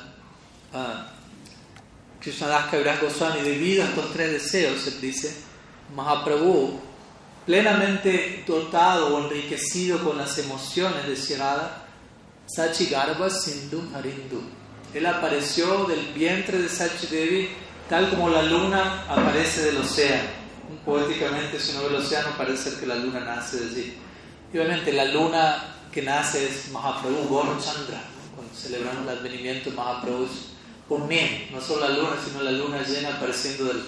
uh, Krishna Das Kaviraj Goswami, debido a estos tres deseos, él dice, Mahaprabhu, plenamente dotado o enriquecido con las emociones de Shirada, Sachi Garba Sindhu Harindu. Él apareció del vientre de Sachi Devi tal como la luna aparece del océano. Poéticamente, si uno ve océano, parece que la luna nace de allí. Y obviamente, la luna que nace es Mahaprabhu Gaur Chandra. Cuando celebramos el advenimiento de Mahaprabhu, Purnim, no solo la luna, sino la luna llena apareciendo del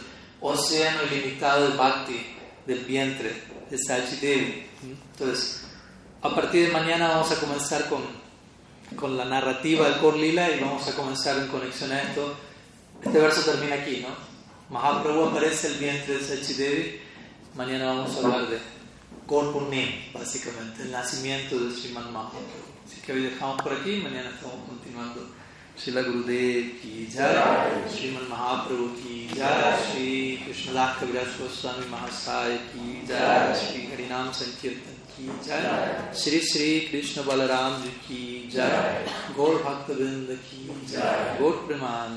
océano ilimitado de Bhakti del vientre de Sachi Devi. Entonces, a partir de mañana vamos a comenzar con, con la narrativa del Kor Lila y vamos a comenzar en conexión a esto. Este verso termina aquí, ¿no? Mahaprabhu aparece el vientre de Sachi Devi. Mañana vamos a hablar de Kor Purnim, básicamente, el nacimiento de Sriman Mahaprabhu. Así que hoy dejamos por aquí, mañana estamos continuando. शिला गुरुदेव की जय। श्रीमन महाप्रभु की जय। श्री कृष्णदास कविराज गोस्वामी महासाय की जय। श्री हरिनाम संकीर्तन की जय। श्री श्री कृष्ण बलराम जी की जय। गौर भक्त वृंद की जय। गौर प्रमाण।